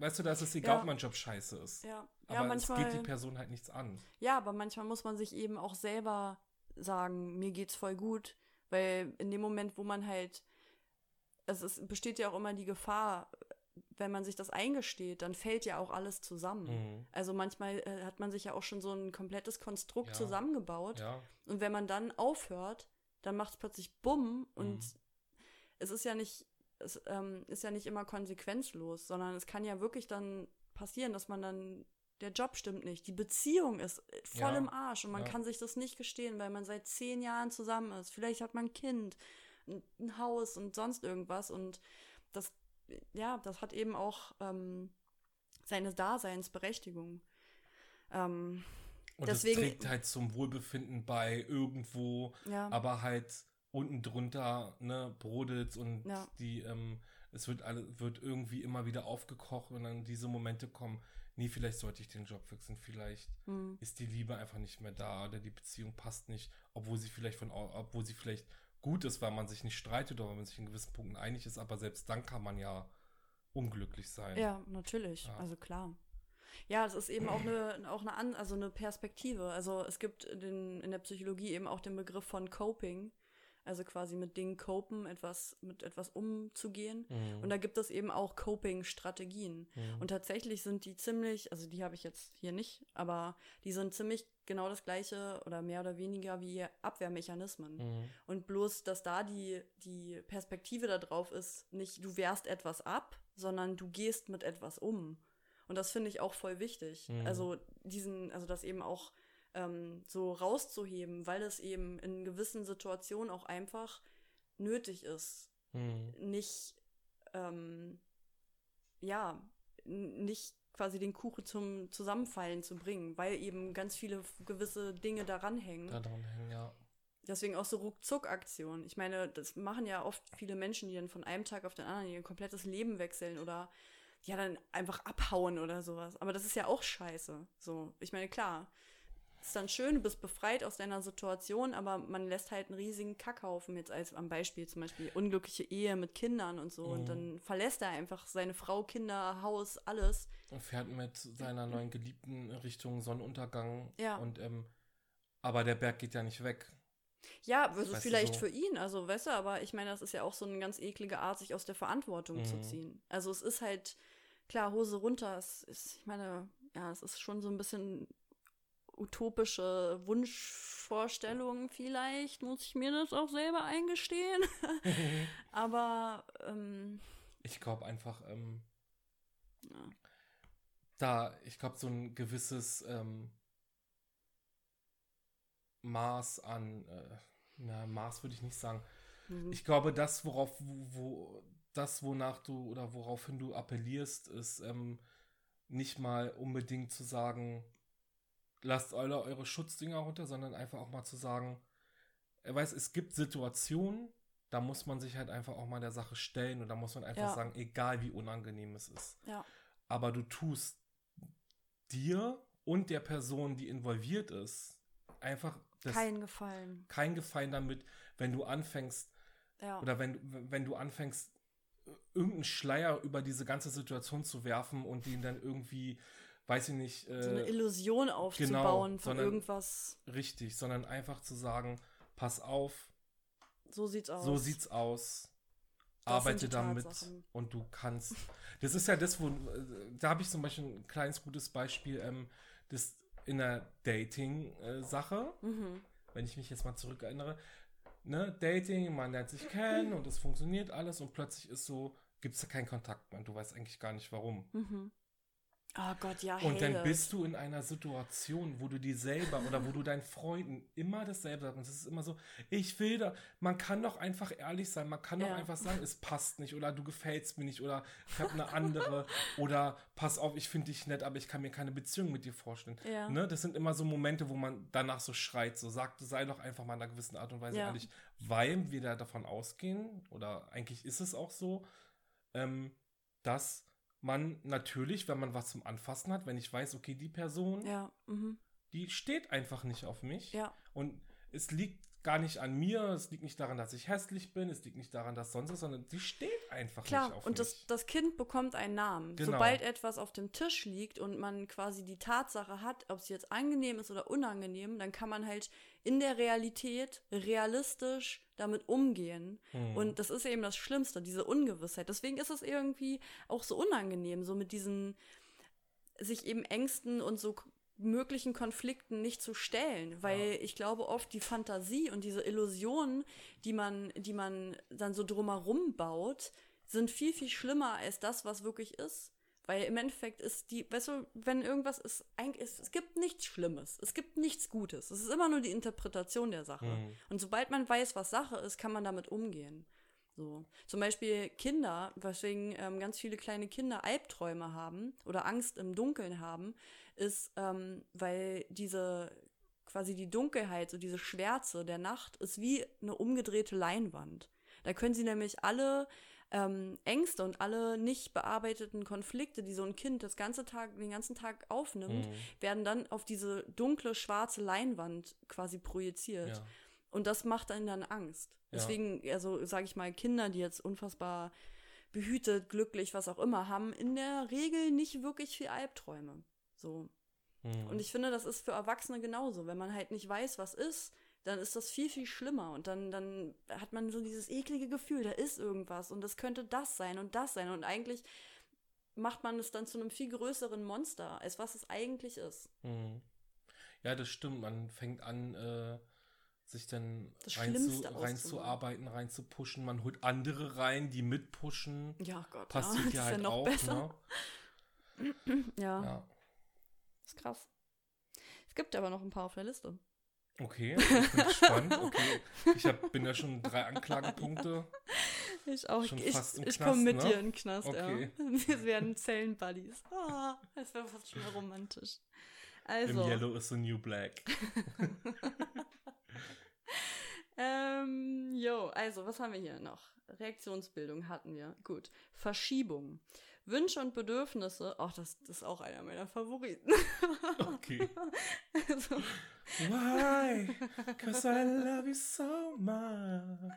Weißt du, da ist es egal, Ja. ob mein Job scheiße ist. Ja. Aber ja, es manchmal. geht die Person halt nichts an. Ja, aber manchmal muss man sich eben auch selber sagen, mir geht's voll gut, weil in dem Moment, wo man halt, es ist, besteht ja auch immer die Gefahr, wenn man sich das eingesteht, dann fällt ja auch alles zusammen. Mhm. Also manchmal äh, hat man sich ja auch schon so ein komplettes Konstrukt Ja. zusammengebaut Ja, und wenn man dann aufhört, dann macht es plötzlich Bumm und Mhm. es ist ja nicht, es ähm, ist ja nicht immer konsequenzlos, sondern es kann ja wirklich dann passieren, dass man dann, der Job stimmt nicht, die Beziehung ist voll Ja. im Arsch und man Ja. kann sich das nicht gestehen, weil man seit zehn Jahren zusammen ist. Vielleicht hat man ein Kind, ein, Haus und sonst irgendwas und das, ja, das hat eben auch ähm, seine Daseinsberechtigung. Ähm, und Deswegen- es trägt halt zum Wohlbefinden bei irgendwo, ja. aber halt unten drunter, ne, brodelt's und Ja. die, ähm, es wird alle, wird irgendwie immer wieder aufgekocht und dann diese Momente kommen, nee, vielleicht sollte ich den Job wechseln, vielleicht Hm. ist die Liebe einfach nicht mehr da oder die Beziehung passt nicht, obwohl sie vielleicht von, obwohl sie vielleicht gut ist, weil man sich nicht streitet oder weil man sich in gewissen Punkten einig ist, aber selbst dann kann man ja unglücklich sein. Ja, natürlich. Ja. Also klar. Ja, es ist eben auch eine, auch eine, also eine Perspektive. Also es gibt den, in der Psychologie eben auch den Begriff von Coping. Also quasi mit Dingen copen, etwas, mit etwas umzugehen. Mhm. Und da gibt es eben auch Coping-Strategien. Mhm. Und tatsächlich sind die ziemlich, also die habe ich jetzt hier nicht, aber die sind ziemlich genau das gleiche oder mehr oder weniger wie Abwehrmechanismen. Mhm. Und bloß, dass da die, die Perspektive da drauf ist, nicht du wehrst etwas ab, sondern du gehst mit etwas um. Und das finde ich auch voll wichtig. Mhm. Also diesen, also das eben auch ähm, so rauszuheben, weil es eben in gewissen Situationen auch einfach nötig ist, Mhm. nicht, ähm, ja, nicht quasi den Kuchen zum Zusammenfallen zu bringen, weil eben ganz viele gewisse Dinge daran hängen. Da dran hängen, ja. Deswegen auch so Ruckzuck-Aktionen. Ich meine, das machen ja oft viele Menschen, die dann von einem Tag auf den anderen ihr komplettes Leben wechseln oder ja dann einfach abhauen oder sowas. Aber das ist ja auch scheiße. So, ich meine, klar, ist dann schön, du bist befreit aus deiner Situation, aber man lässt halt einen riesigen Kackhaufen, jetzt als am Beispiel zum Beispiel unglückliche Ehe mit Kindern und so. Mhm. Und dann verlässt er einfach seine Frau, Kinder, Haus, alles. Und fährt mit seiner neuen Geliebten Richtung Sonnenuntergang. Ja. Und, ähm, aber der Berg geht ja nicht weg. Ja, also vielleicht so. für ihn, also weißt du, aber ich meine, das ist ja auch so eine ganz eklige Art, sich aus der Verantwortung mhm. zu ziehen. Also es ist halt, klar, Hose runter, es ist, ich meine, ja, es ist schon so ein bisschen utopische Wunschvorstellungen vielleicht, muss ich mir das auch selber eingestehen. *laughs* Aber ähm, ich glaube einfach, ähm, ja. da, ich glaube, so ein gewisses ähm, Maß an, äh, na, Maß würde ich nicht sagen. Mhm. Ich glaube, das, worauf, wo, wo, das, wonach du oder woraufhin du appellierst, ist ähm, nicht mal unbedingt zu sagen, lasst alle eure Schutzdinger runter, sondern einfach auch mal zu sagen, er weiß, es gibt Situationen, da muss man sich halt einfach auch mal der Sache stellen und da muss man einfach ja. sagen, egal wie unangenehm es ist. Ja. Aber du tust dir und der Person, die involviert ist, einfach das, kein Gefallen. Kein Gefallen damit, wenn du anfängst ja. oder wenn, wenn du anfängst, irgendeinen Schleier über diese ganze Situation zu werfen und ihn dann irgendwie weiß ich nicht. Äh, so eine Illusion genau, aufzubauen genau, von sondern, irgendwas. Richtig, sondern einfach zu sagen, pass auf. So sieht's aus. So sieht's aus. Das arbeite damit Tatsachen. und du kannst. Das ist ja das, wo, da habe ich zum Beispiel ein kleines gutes Beispiel, ähm, das in der Dating-Sache, mhm. wenn ich mich jetzt mal zurückerinnere, ne, Dating, man lernt sich kennen und es funktioniert alles und plötzlich ist so, gibt es keinen Kontakt mehr. Du weißt eigentlich gar nicht warum. Mhm. Oh Gott, ja. Und dann bist du in einer Situation, wo du dir selber oder wo du deinen Freunden immer dasselbe sagst. Und es ist immer so, ich will da, man kann doch einfach ehrlich sein, man kann ja. doch einfach sagen, es passt nicht oder du gefällst mir nicht oder ich habe eine andere oder pass auf, ich finde dich nett, aber ich kann mir keine Beziehung mit dir vorstellen. Ja. Ne? Das sind immer so Momente, wo man danach so schreit, so sagt, sei doch einfach mal in einer gewissen Art und Weise ja. ehrlich, weil wir da davon ausgehen, oder eigentlich ist es auch so, ähm, dass man natürlich, wenn man was zum Anfassen hat, wenn ich weiß, okay, die Person, ja, mhm. die steht einfach nicht auf mich. Ja. Und es liegt gar nicht an mir, es liegt nicht daran, dass ich hässlich bin, es liegt nicht daran, dass sonst ist, sondern sie steht einfach Klar, nicht auf und mich. Das, das Kind bekommt einen Namen. Genau. Sobald etwas auf dem Tisch liegt und man quasi die Tatsache hat, ob es jetzt angenehm ist oder unangenehm, dann kann man halt in der Realität realistisch damit umgehen. Hm. Und das ist eben das Schlimmste, diese Ungewissheit. Deswegen ist es irgendwie auch so unangenehm, so mit diesen sich eben Ängsten und so möglichen Konflikten nicht zu stellen, weil ja. ich glaube oft die Fantasie und diese Illusionen, die man, die man dann so drumherum baut, sind viel, viel schlimmer als das, was wirklich ist. Weil im Endeffekt ist die, weißt du, wenn irgendwas ist, eigentlich, ist, es gibt nichts Schlimmes, es gibt nichts Gutes. Es ist immer nur die Interpretation der Sache. Mhm. Und sobald man weiß, was Sache ist, kann man damit umgehen. So. Zum Beispiel Kinder, weswegen ähm, ganz viele kleine Kinder Albträume haben oder Angst im Dunkeln haben, ist, ähm, weil diese quasi die Dunkelheit, so diese Schwärze der Nacht, ist wie eine umgedrehte Leinwand. Da können sie nämlich alle ähm, Ängste und alle nicht bearbeiteten Konflikte, die so ein Kind das ganze Tag, den ganzen Tag aufnimmt, mhm. werden dann auf diese dunkle, schwarze Leinwand quasi projiziert. Ja. Und das macht einen dann Angst. Ja. Deswegen, also sage ich mal, Kinder, die jetzt unfassbar behütet, glücklich, was auch immer, haben in der Regel nicht wirklich viel Albträume. So. Mhm. Und ich finde, das ist für Erwachsene genauso. Wenn man halt nicht weiß, was ist, dann ist das viel, viel schlimmer. Und dann, dann hat man so dieses eklige Gefühl, da ist irgendwas und das könnte das sein und das sein. Und eigentlich macht man es dann zu einem viel größeren Monster, als was es eigentlich ist. Mhm. Ja, das stimmt. Man fängt an, äh, sich dann reinzuarbeiten, rein reinzupushen. Man holt andere rein, die mitpushen. Ja, Gott. Passiert ja, *laughs* halt ja auch. Besser. Ne? *clears throat* ja. ja ist krass. Es gibt aber noch ein paar auf der Liste. Okay, ich bin gespannt. Okay, ich hab, bin ja schon drei Anklagepunkte. Ich auch. Schon ich ich komme mit ne? dir in den Knast, okay. ja. Wir werden Zellenbuddies. Oh, das wäre fast schon romantisch. Also. Im Yellow is the new black. *laughs* ähm, jo, also, was haben wir hier noch? Reaktionsbildung hatten wir. Gut. Verschiebung Wünsche und Bedürfnisse, ach, das, das ist auch einer meiner Favoriten. Okay. *laughs* Also, Why? Cause I love you so much.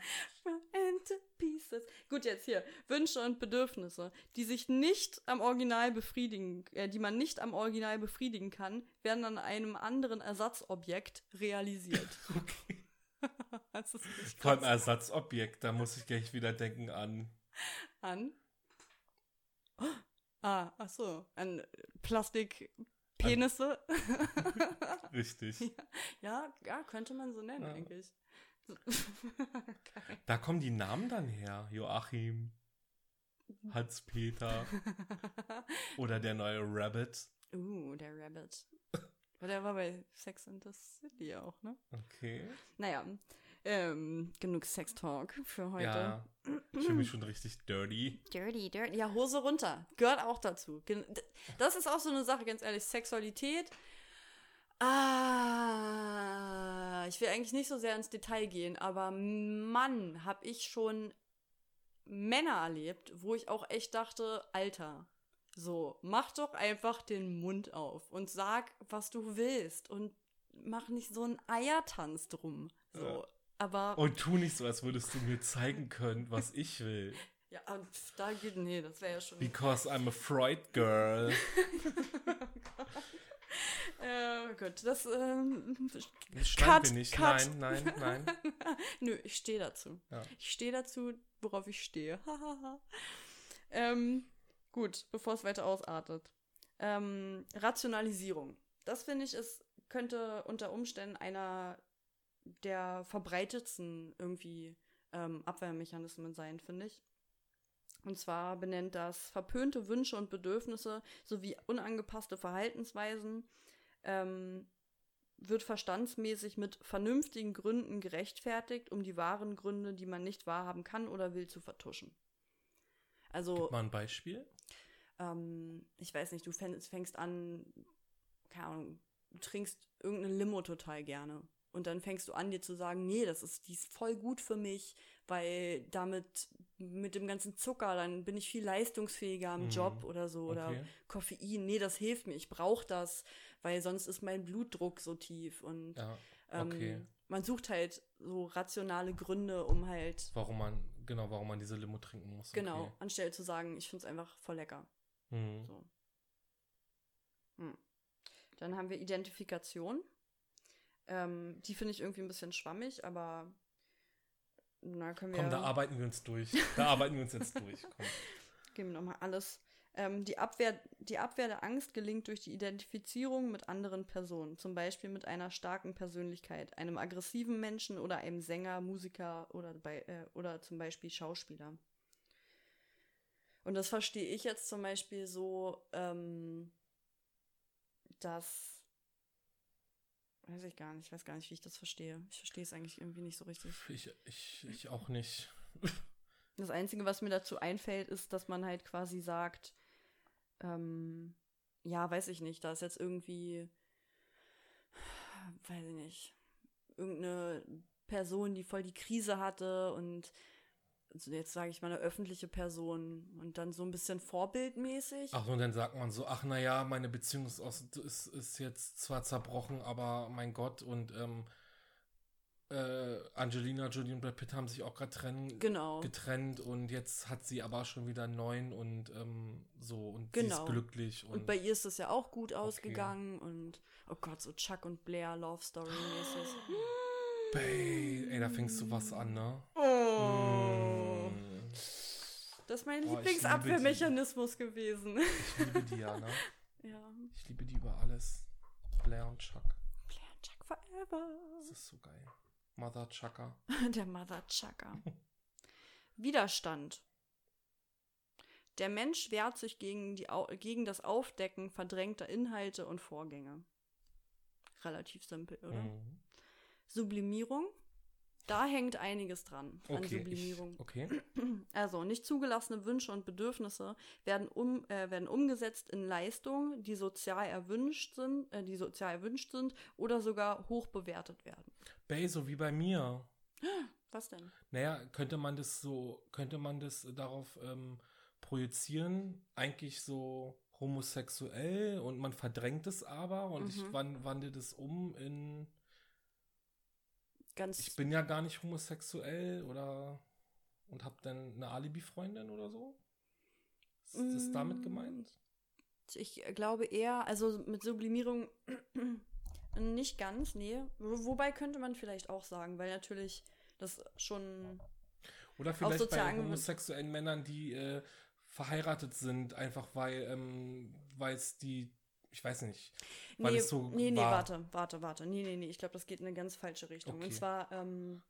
into pieces. Gut, jetzt hier. Wünsche und Bedürfnisse, die sich nicht am Original befriedigen, äh, die man nicht am Original befriedigen kann, werden an einem anderen Ersatzobjekt realisiert. *laughs* Okay. das ist nicht Vor allem. Ersatzobjekt, da muss ich gleich wieder denken an. An. Ah, ach so. An Plastikpenisse. *laughs* Richtig. ja, ja, könnte man so nennen Ja. eigentlich. *laughs* Da kommen die Namen dann her. Joachim, Hans-Peter *laughs* oder der neue Rabbit. uh, der Rabbit. Aber der war bei Sex and the City auch, ne? Okay. Naja, ähm, genug Sex-Talk für heute. Ja, ich fühle mich schon richtig dirty. Dirty, dirty. Ja, Hose runter. Gehört auch dazu. Das ist auch so eine Sache, ganz ehrlich. Sexualität. Ah, ich will eigentlich nicht so sehr ins Detail gehen, aber Mann, hab ich schon Männer erlebt, wo ich auch echt dachte, Alter, so, mach doch einfach den Mund auf und sag, was du willst und mach nicht so einen Eiertanz drum. So, Ja. Aber Und tu nicht so, als würdest du mir zeigen können, was *laughs* ich will. ja, und da geht, nee, das wäre ja schon. Because I'm a Freud girl. Äh, *laughs* oh das, ähm, Das schneiden Cut, wir nicht. cut. Nein, nein, *laughs* nein. nö, ich stehe dazu. Ja. Ich stehe dazu, worauf ich stehe. ähm, gut, bevor es weiter ausartet. Ähm, Rationalisierung. Das finde ich, ist, könnte unter Umständen einer der verbreitetsten irgendwie ähm, Abwehrmechanismen sein, finde ich. Und zwar benennt das verpönte Wünsche und Bedürfnisse sowie unangepasste Verhaltensweisen ähm, wird verstandsmäßig mit vernünftigen Gründen gerechtfertigt, um die wahren Gründe, die man nicht wahrhaben kann oder will, zu vertuschen. Also, Gib mal ein Beispiel. ähm, ich weiß nicht, du fängst, fängst an, keine Ahnung, du trinkst irgendeine Limo total gerne. Und dann fängst du an, dir zu sagen, nee, das ist, die ist voll gut für mich, weil damit, mit dem ganzen Zucker, dann bin ich viel leistungsfähiger im Mhm. Job oder so. Oder Okay. Koffein, nee, das hilft mir, ich brauche das, weil sonst ist mein Blutdruck so tief. Und Ja, ähm, okay. man sucht halt so rationale Gründe, um halt, warum man, genau, warum man diese Limo trinken muss. genau, Okay. anstelle zu sagen, ich finde es einfach voll lecker. Hm. So. Hm. Dann haben wir Identifikation. Ähm, die finde ich irgendwie ein bisschen schwammig, aber na, können wir. Komm, da arbeiten wir uns durch. Da *laughs* arbeiten wir uns jetzt durch. Komm. Geben wir nochmal alles. Ähm, die, Abwehr, die Abwehr der Angst gelingt durch die Identifizierung mit anderen Personen, zum Beispiel mit einer starken Persönlichkeit, einem aggressiven Menschen oder einem Sänger, Musiker oder, bei, äh, oder zum Beispiel Schauspieler. Und das verstehe ich jetzt zum Beispiel so, ähm, dass. Weiß ich gar nicht, ich weiß gar nicht, wie ich das verstehe. Ich verstehe es eigentlich irgendwie nicht so richtig. Ich, ich, ich auch nicht. Das Einzige, was mir dazu einfällt, ist, dass man halt quasi sagt, ähm, ja, weiß ich nicht, da ist jetzt irgendwie, weiß ich nicht, irgendeine Person, die voll die Krise hatte und also jetzt sage ich mal eine öffentliche Person und dann so ein bisschen vorbildmäßig. Ach, und dann sagt man so, ach naja, meine Beziehung ist, aus, ist, ist jetzt zwar zerbrochen, aber mein Gott, und ähm, äh, Angelina Jolie und Brad Pitt haben sich auch gerade trennen, Genau. getrennt und jetzt hat sie aber schon wieder einen neuen und ähm, so und Genau. sie ist glücklich. Und, Und bei ihr ist es ja auch gut ausgegangen und oh Gott, so Chuck und Blair Love Story mäßig. *gasps* Babe, ey, da fängst du was an, ne? Oh. Das ist mein Oh. Lieblingsabwehrmechanismus gewesen. Ich liebe die ja, ne? *laughs* ja. Ich liebe die über alles. Blair und Chuck. Blair and Chuck forever. Das ist so geil. Mother Chucker. *laughs* Der Mother Chucker. Widerstand. Der Mensch wehrt sich gegen, die, gegen das Aufdecken verdrängter Inhalte und Vorgänge. Relativ simpel, oder? Mhm. Sublimierung. Da hängt einiges dran an Okay. Sublimierung. Ich, okay. *clears throat* Also, nicht zugelassene Wünsche und Bedürfnisse werden, um, äh, werden umgesetzt in Leistungen, die sozial erwünscht sind, äh, die sozial erwünscht sind oder sogar hoch bewertet werden. Bay, so wie bei mir. *gasps* Was denn? Naja, könnte man das so, könnte man das darauf ähm, projizieren eigentlich so homosexuell und man verdrängt es aber und ich Mhm. wan- wandle das um in Ganz. ich bin ja gar nicht homosexuell oder und hab dann eine Alibi-Freundin oder so. Ist das damit Mm. gemeint? Ich glaube eher, also mit Sublimierung *clears throat* nicht ganz, nee. Wo- Wobei könnte man vielleicht auch sagen, weil natürlich das schon. Oder vielleicht sozial bei homosexuellen Männern, die äh, verheiratet sind, einfach weil ähm, weil es die, ich weiß nicht, weil Nee, es so nee, nee, war. warte, warte, warte. Nee, nee, nee. Ich glaube, das geht in eine ganz falsche Richtung. Okay. Und zwar, ähm,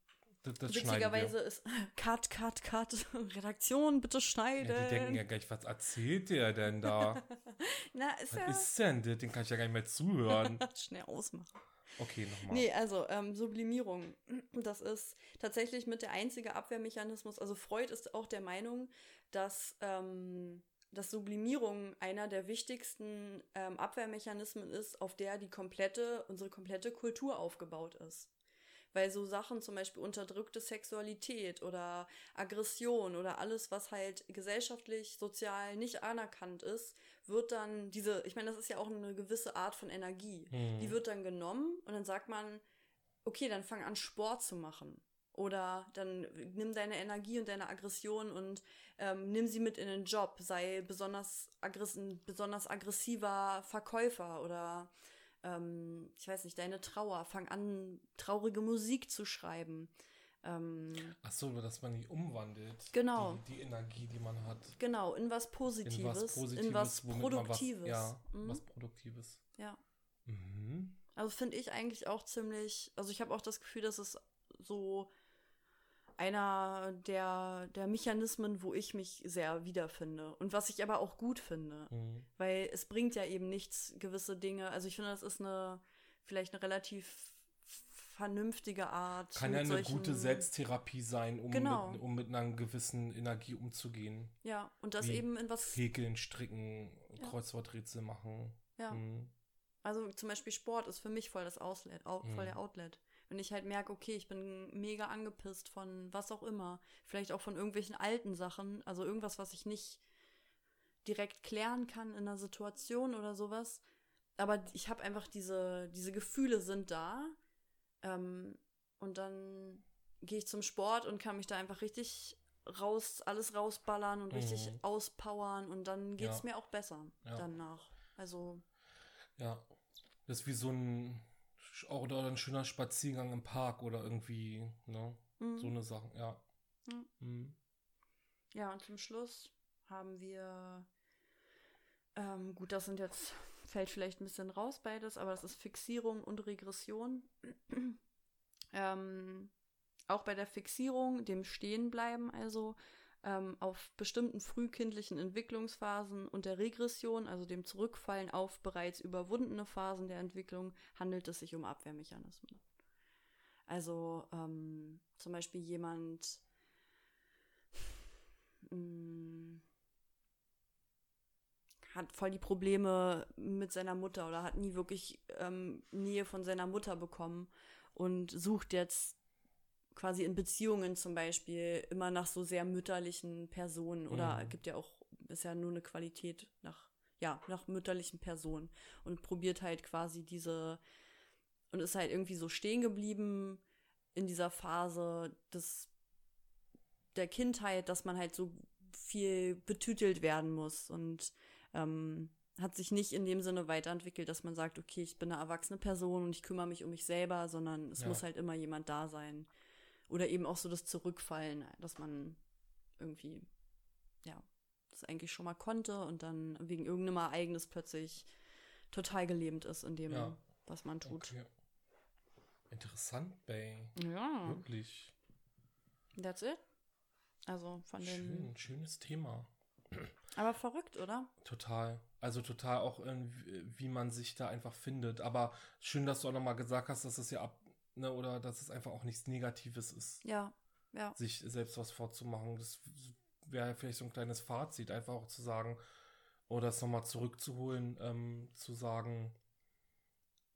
Das, das witzigerweise ist. *laughs* Cut, cut, cut. *laughs* Redaktion, bitte schneiden. Ja, die denken ja gleich, was erzählt der denn da? *laughs* Na, ist was ja. ist denn das? Den kann ich ja gar nicht mehr zuhören. Schnell ausmachen. Okay, nochmal. Nee, also ähm, Sublimierung, *clears throat* das ist tatsächlich mit der einzige Abwehrmechanismus. Also Freud ist auch der Meinung, dass, ähm, dass Sublimierung einer der wichtigsten ähm, Abwehrmechanismen ist, auf der die komplette, unsere komplette Kultur aufgebaut ist. Weil so Sachen, zum Beispiel unterdrückte Sexualität oder Aggression oder alles, was halt gesellschaftlich, sozial nicht anerkannt ist, wird dann diese, ich meine, das ist ja auch eine gewisse Art von Energie. Hm. Die wird dann genommen und dann sagt man, okay, dann fang an, Sport zu machen. Oder dann nimm deine Energie und deine Aggression und ähm, nimm sie mit in den Job. Sei besonders, aggress ein besonders aggressiver Verkäufer oder ähm, ich weiß nicht, deine Trauer. Fang an, traurige Musik zu schreiben. Ähm, Ach so, dass man die umwandelt. Genau. Die, die Energie, die man hat. genau, in was Positives, In was Positives, in was Produktives. Was, ja, Mhm. was Produktives. ja. Mhm. Also finde ich eigentlich auch ziemlich, also ich habe auch das Gefühl, dass es so einer der, der Mechanismen, wo ich mich sehr wiederfinde und was ich aber auch gut finde, Mhm. weil es bringt ja eben nichts, gewisse Dinge, also ich finde, das ist eine, vielleicht eine relativ vernünftige Art. Kann ja eine solchen- gute Selbsttherapie sein, um, Genau. mit, um mit einer gewissen Energie umzugehen. Ja, und das Wie eben in was, Häkeln, stricken, Ja. Kreuzworträtsel machen. ja. Mhm. Also zum Beispiel Sport ist für mich voll das Outlet, au- voll Mhm. der Outlet. Wenn ich halt merke, okay, ich bin mega angepisst von was auch immer, vielleicht auch von irgendwelchen alten Sachen, also irgendwas, was ich nicht direkt klären kann in einer Situation oder sowas. Aber ich habe einfach diese, diese Gefühle sind da. Ähm, und dann gehe ich zum Sport und kann mich da einfach richtig raus, alles rausballern und richtig Mhm. auspowern und dann geht es Ja. mir auch besser Ja. danach. Also, Ja. Das ist wie so ein Sch- oder ein schöner Spaziergang im Park oder irgendwie, ne? mhm. So eine Sache, ja. Mhm. Mhm. Ja, und zum Schluss haben wir, ähm, gut, das sind jetzt, fällt vielleicht ein bisschen raus beides, aber das ist Fixierung und Regression. *clears throat* ähm, auch bei der Fixierung, dem Stehenbleiben also, ähm, auf bestimmten frühkindlichen Entwicklungsphasen und der Regression, also dem Zurückfallen auf bereits überwundene Phasen der Entwicklung, handelt es sich um Abwehrmechanismen. Also ähm, zum Beispiel jemand, mh, hat voll die Probleme mit seiner Mutter oder hat nie wirklich ähm, Nähe von seiner Mutter bekommen und sucht jetzt quasi in Beziehungen zum Beispiel immer nach so sehr mütterlichen Personen oder Mhm. gibt ja auch, ist ja nur eine Qualität nach, ja, nach mütterlichen Personen und probiert halt quasi diese und ist halt irgendwie so stehen geblieben in dieser Phase des der Kindheit, dass man halt so viel betütelt werden muss und ähm, hat sich nicht in dem Sinne weiterentwickelt, dass man sagt, okay, ich bin eine erwachsene Person und ich kümmere mich um mich selber, sondern es Ja. muss halt immer jemand da sein. Oder eben auch so das Zurückfallen, dass man irgendwie, ja, das eigentlich schon mal konnte und dann wegen irgendeinem Ereignis plötzlich total gelähmt ist in dem, Ja. was man tut. Okay. Interessant, Bay. Ja, Wirklich. that's it. Also von den. Schön, schönes Thema. Aber verrückt, oder? Total. Also total auch, irgendwie, wie man sich da einfach findet. Aber schön, dass du auch nochmal gesagt hast, dass es ja ab, ne, oder dass es einfach auch nichts Negatives ist, Ja, ja. sich selbst was vorzumachen. Das wäre vielleicht so ein kleines Fazit, einfach auch zu sagen, oder es nochmal zurückzuholen, ähm, zu sagen,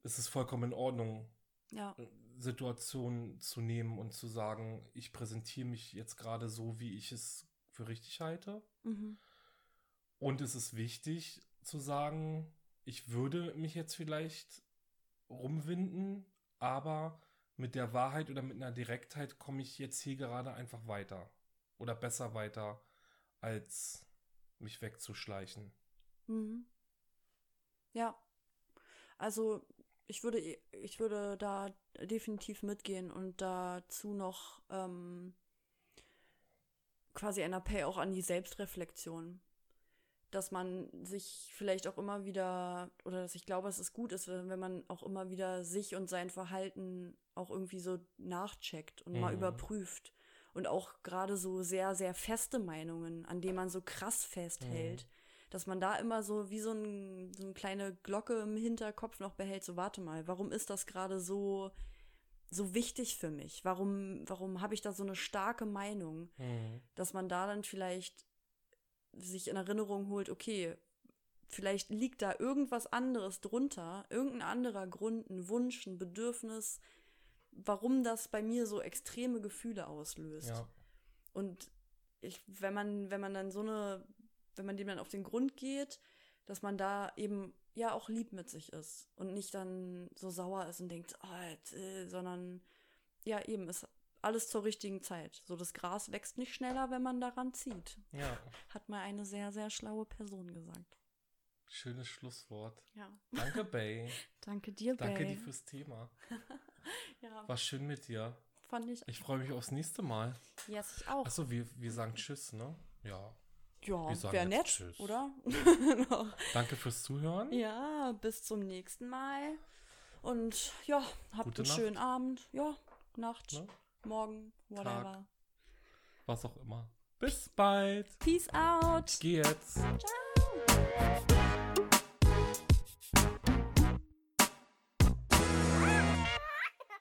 es ist vollkommen in Ordnung, Ja, Situationen zu nehmen und zu sagen, ich präsentiere mich jetzt gerade so, wie ich es für richtig halte. mhm. Und es ist wichtig zu sagen, ich würde mich jetzt vielleicht rumwinden, aber mit der Wahrheit oder mit einer Direktheit komme ich jetzt hier gerade einfach weiter. Oder besser weiter, als mich wegzuschleichen. Mhm. Ja. Also ich würde, ich würde da definitiv mitgehen und dazu noch ähm, quasi ein Appell auch an die Selbstreflexion. Dass man sich vielleicht auch immer wieder, oder dass ich glaube, dass es gut ist, wenn man auch immer wieder sich und sein Verhalten auch irgendwie so nachcheckt und mhm. mal überprüft. Und auch gerade so sehr, sehr feste Meinungen, an denen man so krass festhält. Mhm dass man da immer so wie so, ein, so eine kleine Glocke im Hinterkopf noch behält, so warte mal, warum ist das gerade so, so wichtig für mich? Warum, warum habe ich da so eine starke Meinung? Mhm. Dass man da dann vielleicht sich in Erinnerung holt, okay, vielleicht liegt da irgendwas anderes drunter, irgendein anderer Grund, ein Wunsch, ein Bedürfnis, warum das bei mir so extreme Gefühle auslöst. Ja. Und ich, wenn man, wenn man dann so eine wenn man dem dann auf den Grund geht, dass man da eben ja auch lieb mit sich ist und nicht dann so sauer ist und denkt, oh, äh, sondern ja eben ist alles zur richtigen Zeit. So das Gras wächst nicht schneller, wenn man daran zieht. Ja. Hat mal eine sehr sehr schlaue Person gesagt. Schönes Schlusswort. Ja. Danke, Bay. *laughs* Danke dir, Bay. Danke dir fürs Thema. *laughs* *laughs* ja. War schön mit dir. Fand ich. Ich freue mich aufs nächste Mal. Yes, ich auch. Achso, wir, wir sagen Tschüss, ne? Ja. Ja, wäre nett, tschüss. oder? *laughs* Danke fürs Zuhören. Ja, bis zum nächsten Mal. Und ja, habt Gute einen Nacht. schönen Abend. Ja, Nacht, ne? morgen, whatever. Tag, was auch immer. Bis bald. Peace out. Ich geh jetzt. Ciao.